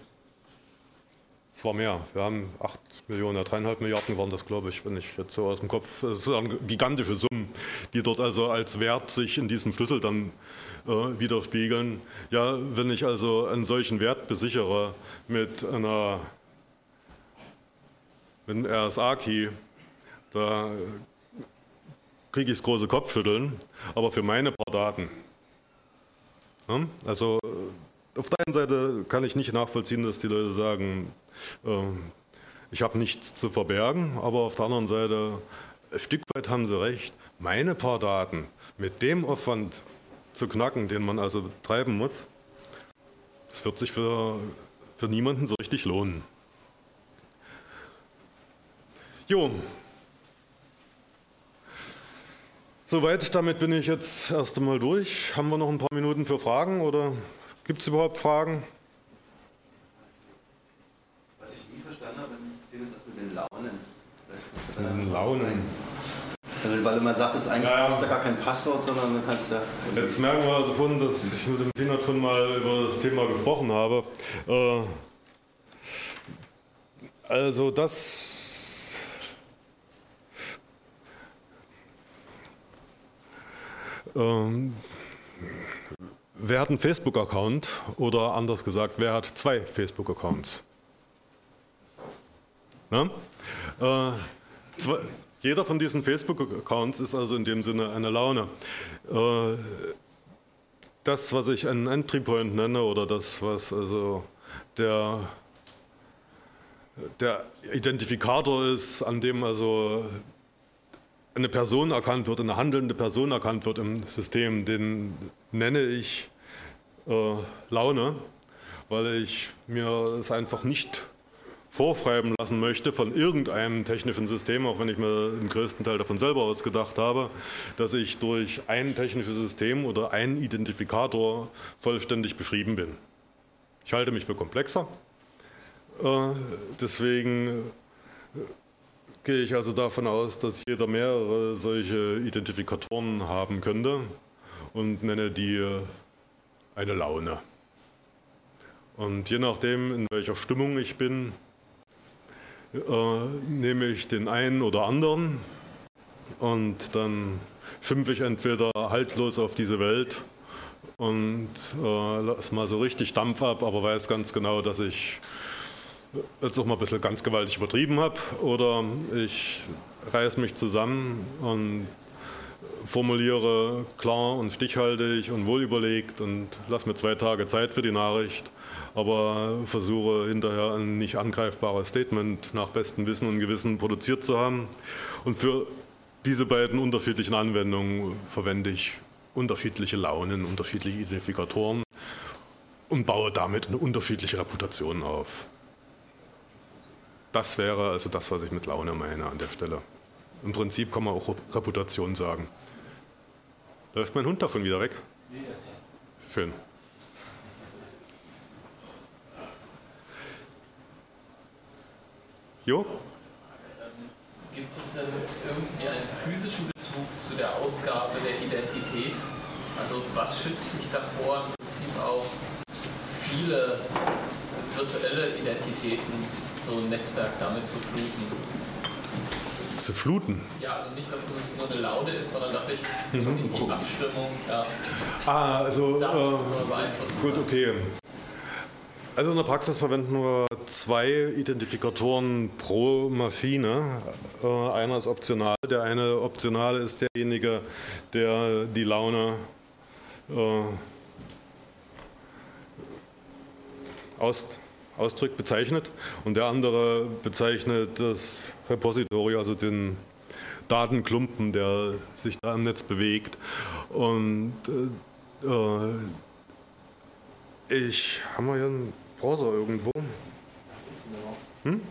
es war mehr. Wir haben acht Millionen, dreieinhalb Milliarden waren das, glaube ich, wenn ich jetzt so aus dem Kopf... Das sind gigantische Summen, die dort also als Wert sich in diesem Schlüssel dann äh, widerspiegeln. Ja, wenn ich also einen solchen Wert besichere mit einer mit RSA-Key, da kriege ich das große Kopfschütteln, aber für meine paar Daten. Ja, also äh, auf der einen Seite kann ich nicht nachvollziehen, dass die Leute sagen, äh, ich habe nichts zu verbergen, aber auf der anderen Seite, ein Stück weit haben sie recht, meine paar Daten mit dem Aufwand zu knacken, den man also treiben muss, das wird sich für, für niemanden so richtig lohnen. Jo, Soweit, damit bin ich jetzt erst einmal durch. Haben wir noch ein paar Minuten für Fragen oder gibt es überhaupt Fragen? Was ich nie verstanden habe im System ist das mit den Launen. Mit den Launen. Weil man sagt, es eigentlich ja, ja. ja gar kein Passwort, sondern du kannst ja. Jetzt merken wir also von, dass ich mit dem Peanut schon mal über das Thema gesprochen habe. Äh, also das Ähm, wer hat einen Facebook-Account oder anders gesagt, wer hat zwei Facebook-Accounts? Äh, jeder von diesen Facebook-Accounts ist also in dem Sinne eine Laune. Äh, das, was ich einen Entry Point nenne oder das, was also der, der Identifikator ist, an dem also eine Person erkannt wird, eine handelnde Person erkannt wird im System, den nenne ich äh, Laune, weil ich mir es einfach nicht vorschreiben lassen möchte von irgendeinem technischen System, auch wenn ich mir den größten Teil davon selber ausgedacht habe, dass ich durch ein technisches System oder einen Identifikator vollständig beschrieben bin. Ich halte mich für komplexer. Äh, deswegen gehe ich also davon aus, dass jeder mehrere solche Identifikatoren haben könnte und nenne die eine Laune. Und je nachdem, in welcher Stimmung ich bin, äh, nehme ich den einen oder anderen und dann schimpfe ich entweder haltlos auf diese Welt und äh, lass mal so richtig Dampf ab, aber weiß ganz genau, dass ich jetzt auch mal ein bisschen ganz gewaltig übertrieben habe oder ich reiße mich zusammen und formuliere klar und stichhaltig und wohlüberlegt und lasse mir zwei Tage Zeit für die Nachricht, aber versuche hinterher ein nicht angreifbares Statement nach bestem Wissen und Gewissen produziert zu haben. Und für diese beiden unterschiedlichen Anwendungen verwende ich unterschiedliche Launen, unterschiedliche Identifikatoren und baue damit eine unterschiedliche Reputation auf. Das wäre also das, was ich mit Laune meine an der Stelle. Im Prinzip kann man auch Reputation sagen. Läuft mein Hund davon wieder weg? Schön. Jo? Gibt es denn irgendwie einen physischen Bezug zu der Ausgabe der Identität? Also was schützt mich davor, im Prinzip auch viele virtuelle Identitäten, so ein Netzwerk damit zu fluten? Zu fluten? Ja, also nicht, dass es nur eine Laune ist, sondern dass ich mhm. die Abstimmung ja, ah, also, äh, Gut, okay. Also in der Praxis verwenden wir zwei Identifikatoren pro Maschine. Äh, einer ist optional. Der eine optionale ist derjenige, der die Laune äh, aus, ausdrückt, bezeichnet. Und der andere bezeichnet das Repository, also den Datenklumpen, der sich da im Netz bewegt. Und äh, ich habe mal hier einen Browser irgendwo. Hm?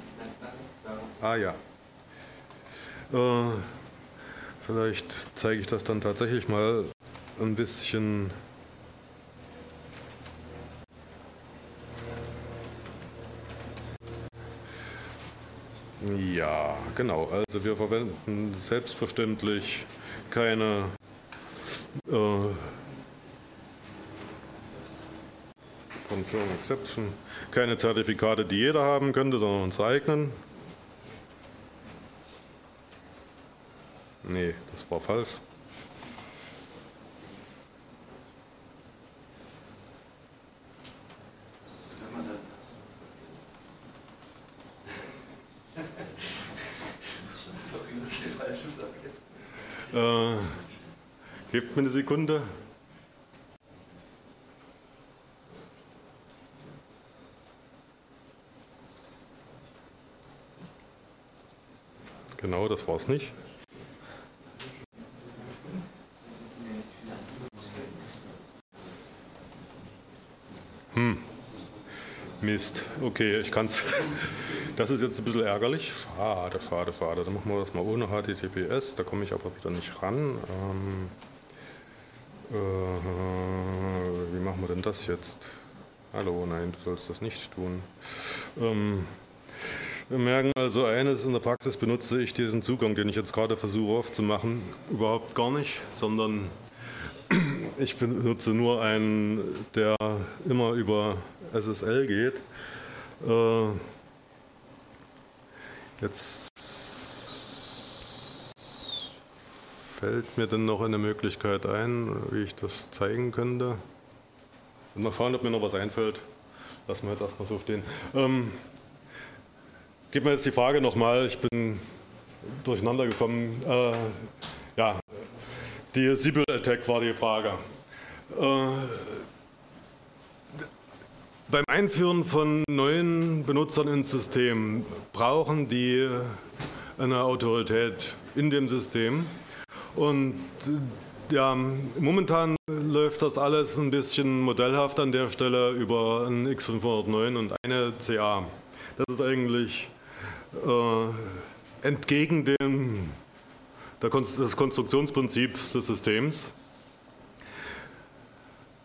Ah ja. Äh, vielleicht zeige ich das dann tatsächlich mal ein bisschen. Ja, genau. Also wir verwenden selbstverständlich keine äh, Confirm Exception. Keine Zertifikate, die jeder haben könnte, sondern uns eigenen. Nee, das war falsch. Äh, gebt mir eine Sekunde. Genau, das war es nicht. Hm. Mist. Okay, ich kann es. Das ist jetzt ein bisschen ärgerlich. Schade, schade, schade. Dann machen wir das mal ohne HTTPS. Da komme ich aber wieder nicht ran. Ähm, äh, wie machen wir denn das jetzt? Hallo, nein, du sollst das nicht tun. Ähm, wir merken also eines, in der Praxis benutze ich diesen Zugang, den ich jetzt gerade versuche aufzumachen, überhaupt gar nicht, sondern ich benutze nur einen, der immer über SSL geht. Äh, jetzt fällt mir denn noch eine Möglichkeit ein, wie ich das zeigen könnte. Mal schauen, ob mir noch was einfällt. Lassen wir jetzt erstmal so stehen. Ähm, Gib mir jetzt die Frage nochmal, ich bin durcheinander gekommen. Äh, ja, die Sibyl-Attack war die Frage. Äh, beim Einführen von neuen Benutzern ins System brauchen die eine Autorität in dem System. Und ja, momentan läuft das alles ein bisschen modellhaft an der Stelle über ein X509 und eine CA. Das ist eigentlich äh, entgegen dem, der, des Konstruktionsprinzips des Systems.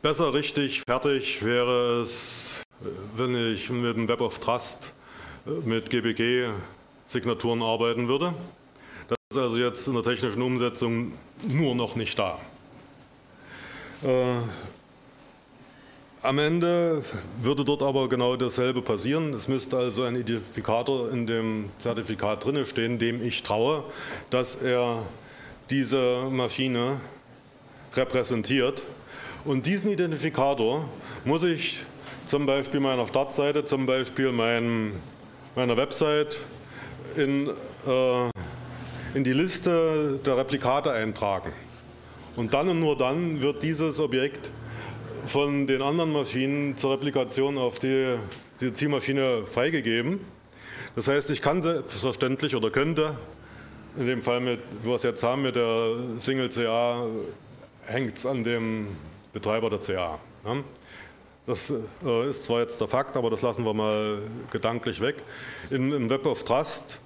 Besser, richtig, fertig wäre es, wenn ich mit dem Web of Trust äh, mit GBG-Signaturen arbeiten würde. Das ist also jetzt in der technischen Umsetzung nur noch nicht da. Äh, Am Ende würde dort aber genau dasselbe passieren. Es müsste also ein Identifikator in dem Zertifikat drinne stehen, dem ich traue, dass er diese Maschine repräsentiert. Und diesen Identifikator muss ich zum Beispiel meiner Startseite, zum Beispiel mein, meiner Website in, äh, in die Liste der Replikate eintragen. Und dann und nur dann wird dieses Objekt von den anderen Maschinen zur Replikation auf die, diese Zielmaschine freigegeben. Das heißt, ich kann selbstverständlich oder könnte, in dem Fall, mit, wo wir es jetzt haben mit der Single CA, hängt es an dem Betreiber der CA. Ne? Das äh, ist zwar jetzt der Fakt, aber das lassen wir mal gedanklich weg. In, Im Web of Trust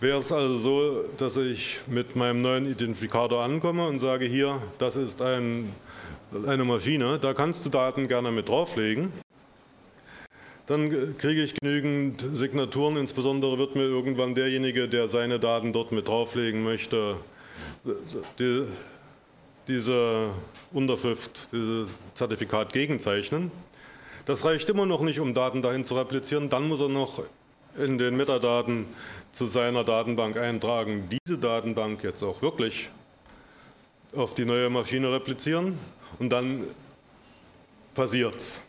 wäre es also so, dass ich mit meinem neuen Identifikator ankomme und sage, hier, das ist ein, eine Maschine, da kannst du Daten gerne mit drauflegen. Dann kriege ich genügend Signaturen, insbesondere wird mir irgendwann derjenige, der seine Daten dort mit drauflegen möchte, die, diese Unterschrift, dieses Zertifikat gegenzeichnen. Das reicht immer noch nicht, um Daten dahin zu replizieren. Dann muss er noch in den Metadaten zu seiner Datenbank eintragen, diese Datenbank jetzt auch wirklich auf die neue Maschine replizieren und dann passiert es.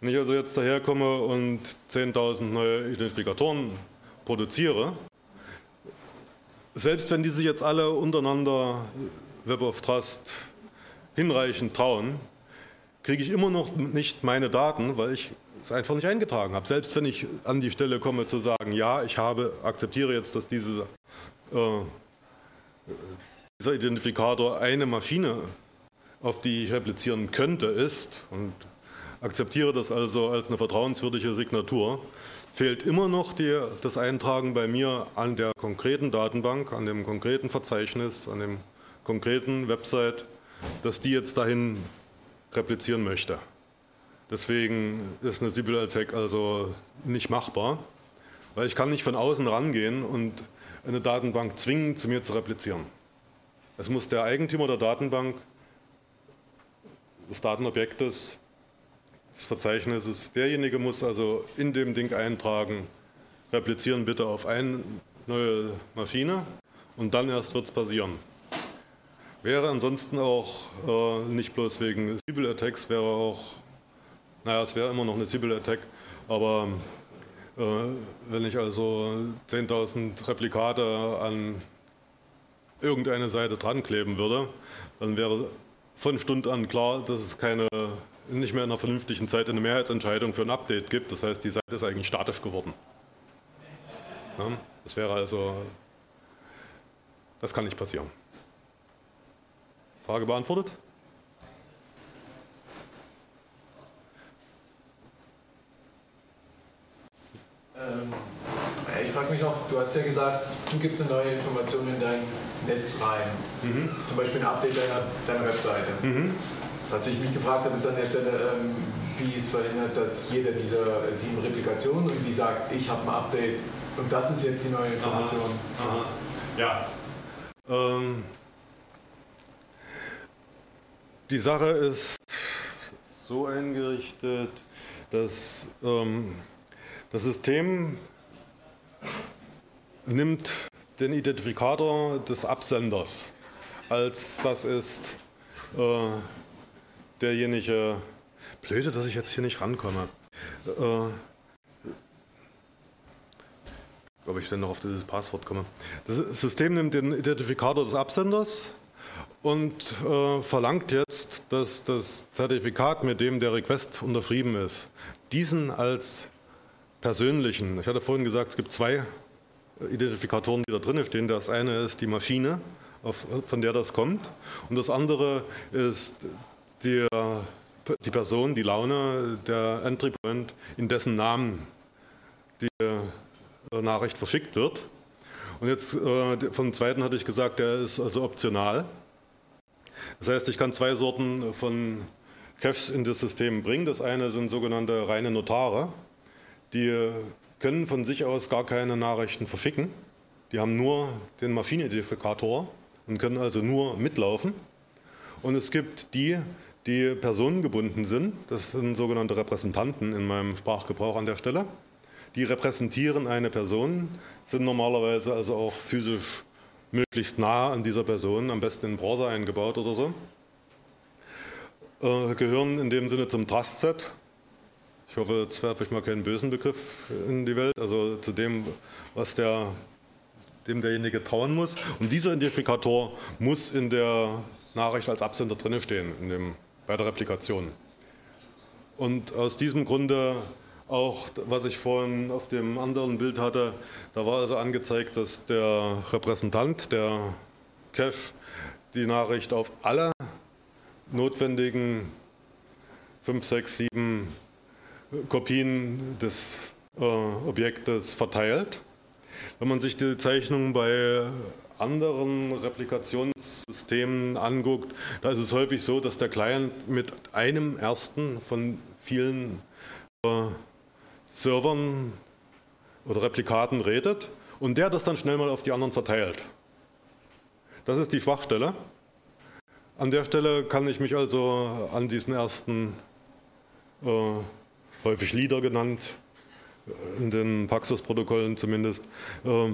Wenn ich also jetzt daherkomme und 10.000 neue Identifikatoren produziere, selbst wenn die sich jetzt alle untereinander Web of Trust hinreichend trauen, kriege ich immer noch nicht meine Daten, weil ich es einfach nicht eingetragen habe. Selbst wenn ich an die Stelle komme zu sagen, ja, ich habe, akzeptiere jetzt, dass diese, äh, dieser Identifikator eine Maschine, auf die ich replizieren könnte, ist und akzeptiere das also als eine vertrauenswürdige Signatur, fehlt immer noch die, das Eintragen bei mir an der konkreten Datenbank, an dem konkreten Verzeichnis, an dem konkreten Website, dass die jetzt dahin replizieren möchte. Deswegen ist eine Sibyl Attack also nicht machbar, weil ich kann nicht von außen rangehen und eine Datenbank zwingen, zu mir zu replizieren. Es muss der Eigentümer der Datenbank, des Datenobjektes, des Verzeichnisses, derjenige muss also in dem Ding eintragen, replizieren bitte auf eine neue Maschine und dann erst wird es passieren. Wäre ansonsten auch äh, nicht bloß wegen Sibyl Attacks, wäre auch naja, es wäre immer noch eine Sibyl-Attack, aber äh, wenn ich also 10.000 Replikate an irgendeine Seite dran kleben würde, dann wäre von Stund an klar, dass es keine, nicht mehr in einer vernünftigen Zeit eine Mehrheitsentscheidung für ein Update gibt. Das heißt, die Seite ist eigentlich statisch geworden. Ja, das wäre also, das kann nicht passieren. Frage beantwortet? Ähm, ich frage mich noch, du hast ja gesagt, du gibst eine neue Information in dein Netz rein. Mhm. Zum Beispiel ein Update deiner, deiner Webseite. Mhm. Was ich mich gefragt habe, ist an der Stelle, ähm, wie es verhindert, dass jeder dieser sieben Replikationen irgendwie sagt, ich habe ein Update und das ist jetzt die neue Information. Aha. Aha. Ja. Ähm, die Sache ist so eingerichtet, dass ähm, das System nimmt den Identifikator des Absenders als das ist äh, derjenige. Blöde, dass ich jetzt hier nicht rankomme. Äh, ob ich denn noch auf dieses Passwort komme. Das System nimmt den Identifikator des Absenders und äh, verlangt jetzt, dass das Zertifikat, mit dem der Request unterschrieben ist, diesen als persönlichen. Ich hatte vorhin gesagt, es gibt zwei Identifikatoren, die da drin stehen. Das eine ist die Maschine, auf, von der das kommt. Und das andere ist die, die Person, die Laune, der Entry Point, in dessen Namen die äh, Nachricht verschickt wird. Und jetzt äh, vom zweiten hatte ich gesagt, der ist also optional. Das heißt, ich kann zwei Sorten von Caches in das System bringen. Das eine sind sogenannte reine Notare. Die können von sich aus gar keine Nachrichten verschicken. Die haben nur den Maschinenidentifikator und können also nur mitlaufen. Und es gibt die, die personengebunden sind. Das sind sogenannte Repräsentanten in meinem Sprachgebrauch an der Stelle. Die repräsentieren eine Person, sind normalerweise also auch physisch möglichst nah an dieser Person, am besten in Browser eingebaut oder so. Äh, gehören in dem Sinne zum Trust-Set. Ich hoffe, jetzt werfe ich mal keinen bösen Begriff in die Welt, also zu dem, was der, dem derjenige trauen muss. Und dieser Identifikator muss in der Nachricht als Absender drin stehen, in dem, bei der Replikation. Und aus diesem Grunde auch, was ich vorhin auf dem anderen Bild hatte, da war also angezeigt, dass der Repräsentant, der Cache, die Nachricht auf alle notwendigen 5, 6, 7 Kopien des äh, Objektes verteilt. Wenn man sich die Zeichnung bei anderen Replikationssystemen anguckt, da ist es häufig so, dass der Client mit einem ersten von vielen äh, Servern oder Replikaten redet und der das dann schnell mal auf die anderen verteilt. Das ist die Schwachstelle. An der Stelle kann ich mich also an diesen ersten, äh, häufig Leader genannt, in den Paxos-Protokollen zumindest, äh,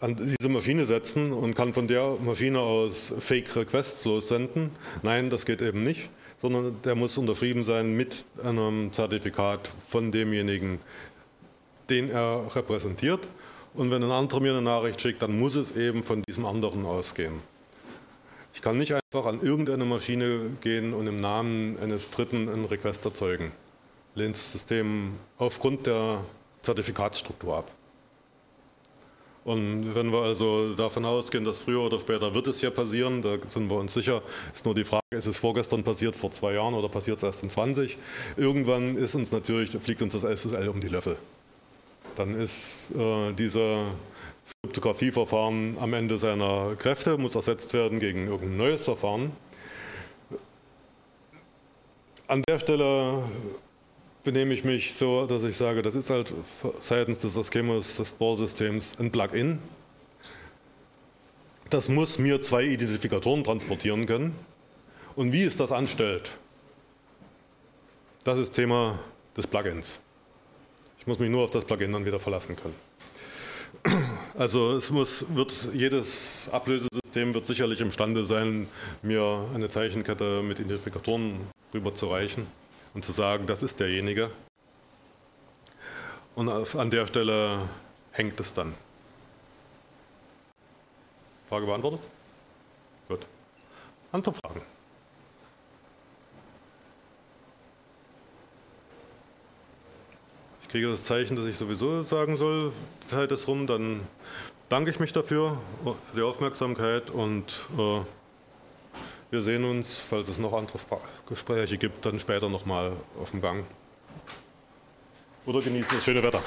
an diese Maschine setzen und kann von der Maschine aus Fake-Requests lossenden. Nein, das geht eben nicht, sondern der muss unterschrieben sein mit einem Zertifikat von demjenigen, den er repräsentiert. Und wenn ein anderer mir eine Nachricht schickt, dann muss es eben von diesem anderen ausgehen. Ich kann nicht einfach an irgendeine Maschine gehen und im Namen eines Dritten einen Request erzeugen. Lehnt das System aufgrund der Zertifikatsstruktur ab. Und wenn wir also davon ausgehen, dass früher oder später wird es ja passieren, da sind wir uns sicher, ist nur die Frage, ist es vorgestern passiert, vor zwei Jahren oder passiert es erst in 20? Irgendwann ist uns natürlich, fliegt uns das SSL um die Löffel. Dann ist äh, dieser Kryptografieverfahren am Ende seiner Kräfte, muss ersetzt werden gegen irgendein neues Verfahren. An der Stelle benehme ich mich so, dass ich sage, das ist halt seitens des Schemas des Bohrsystems ein Plugin. Das muss mir zwei Identifikatoren transportieren können. Und wie es das anstellt, das ist Thema des Plugins. Ich muss mich nur auf das Plugin dann wieder verlassen können. Also es muss, wird, jedes Ablösesystem wird sicherlich imstande sein, mir eine Zeichenkette mit Identifikatoren rüberzureichen und zu sagen, das ist derjenige. Und an der Stelle hängt es dann. Frage beantwortet? Gut. Andere Fragen? Ich kriege das Zeichen, dass ich sowieso sagen soll, die Zeit ist rum, dann danke ich mich dafür, für die Aufmerksamkeit und äh, wir sehen uns, falls es noch andere Gespräche gibt, dann später nochmal auf dem Gang. Oder genießen das schöne Wetter.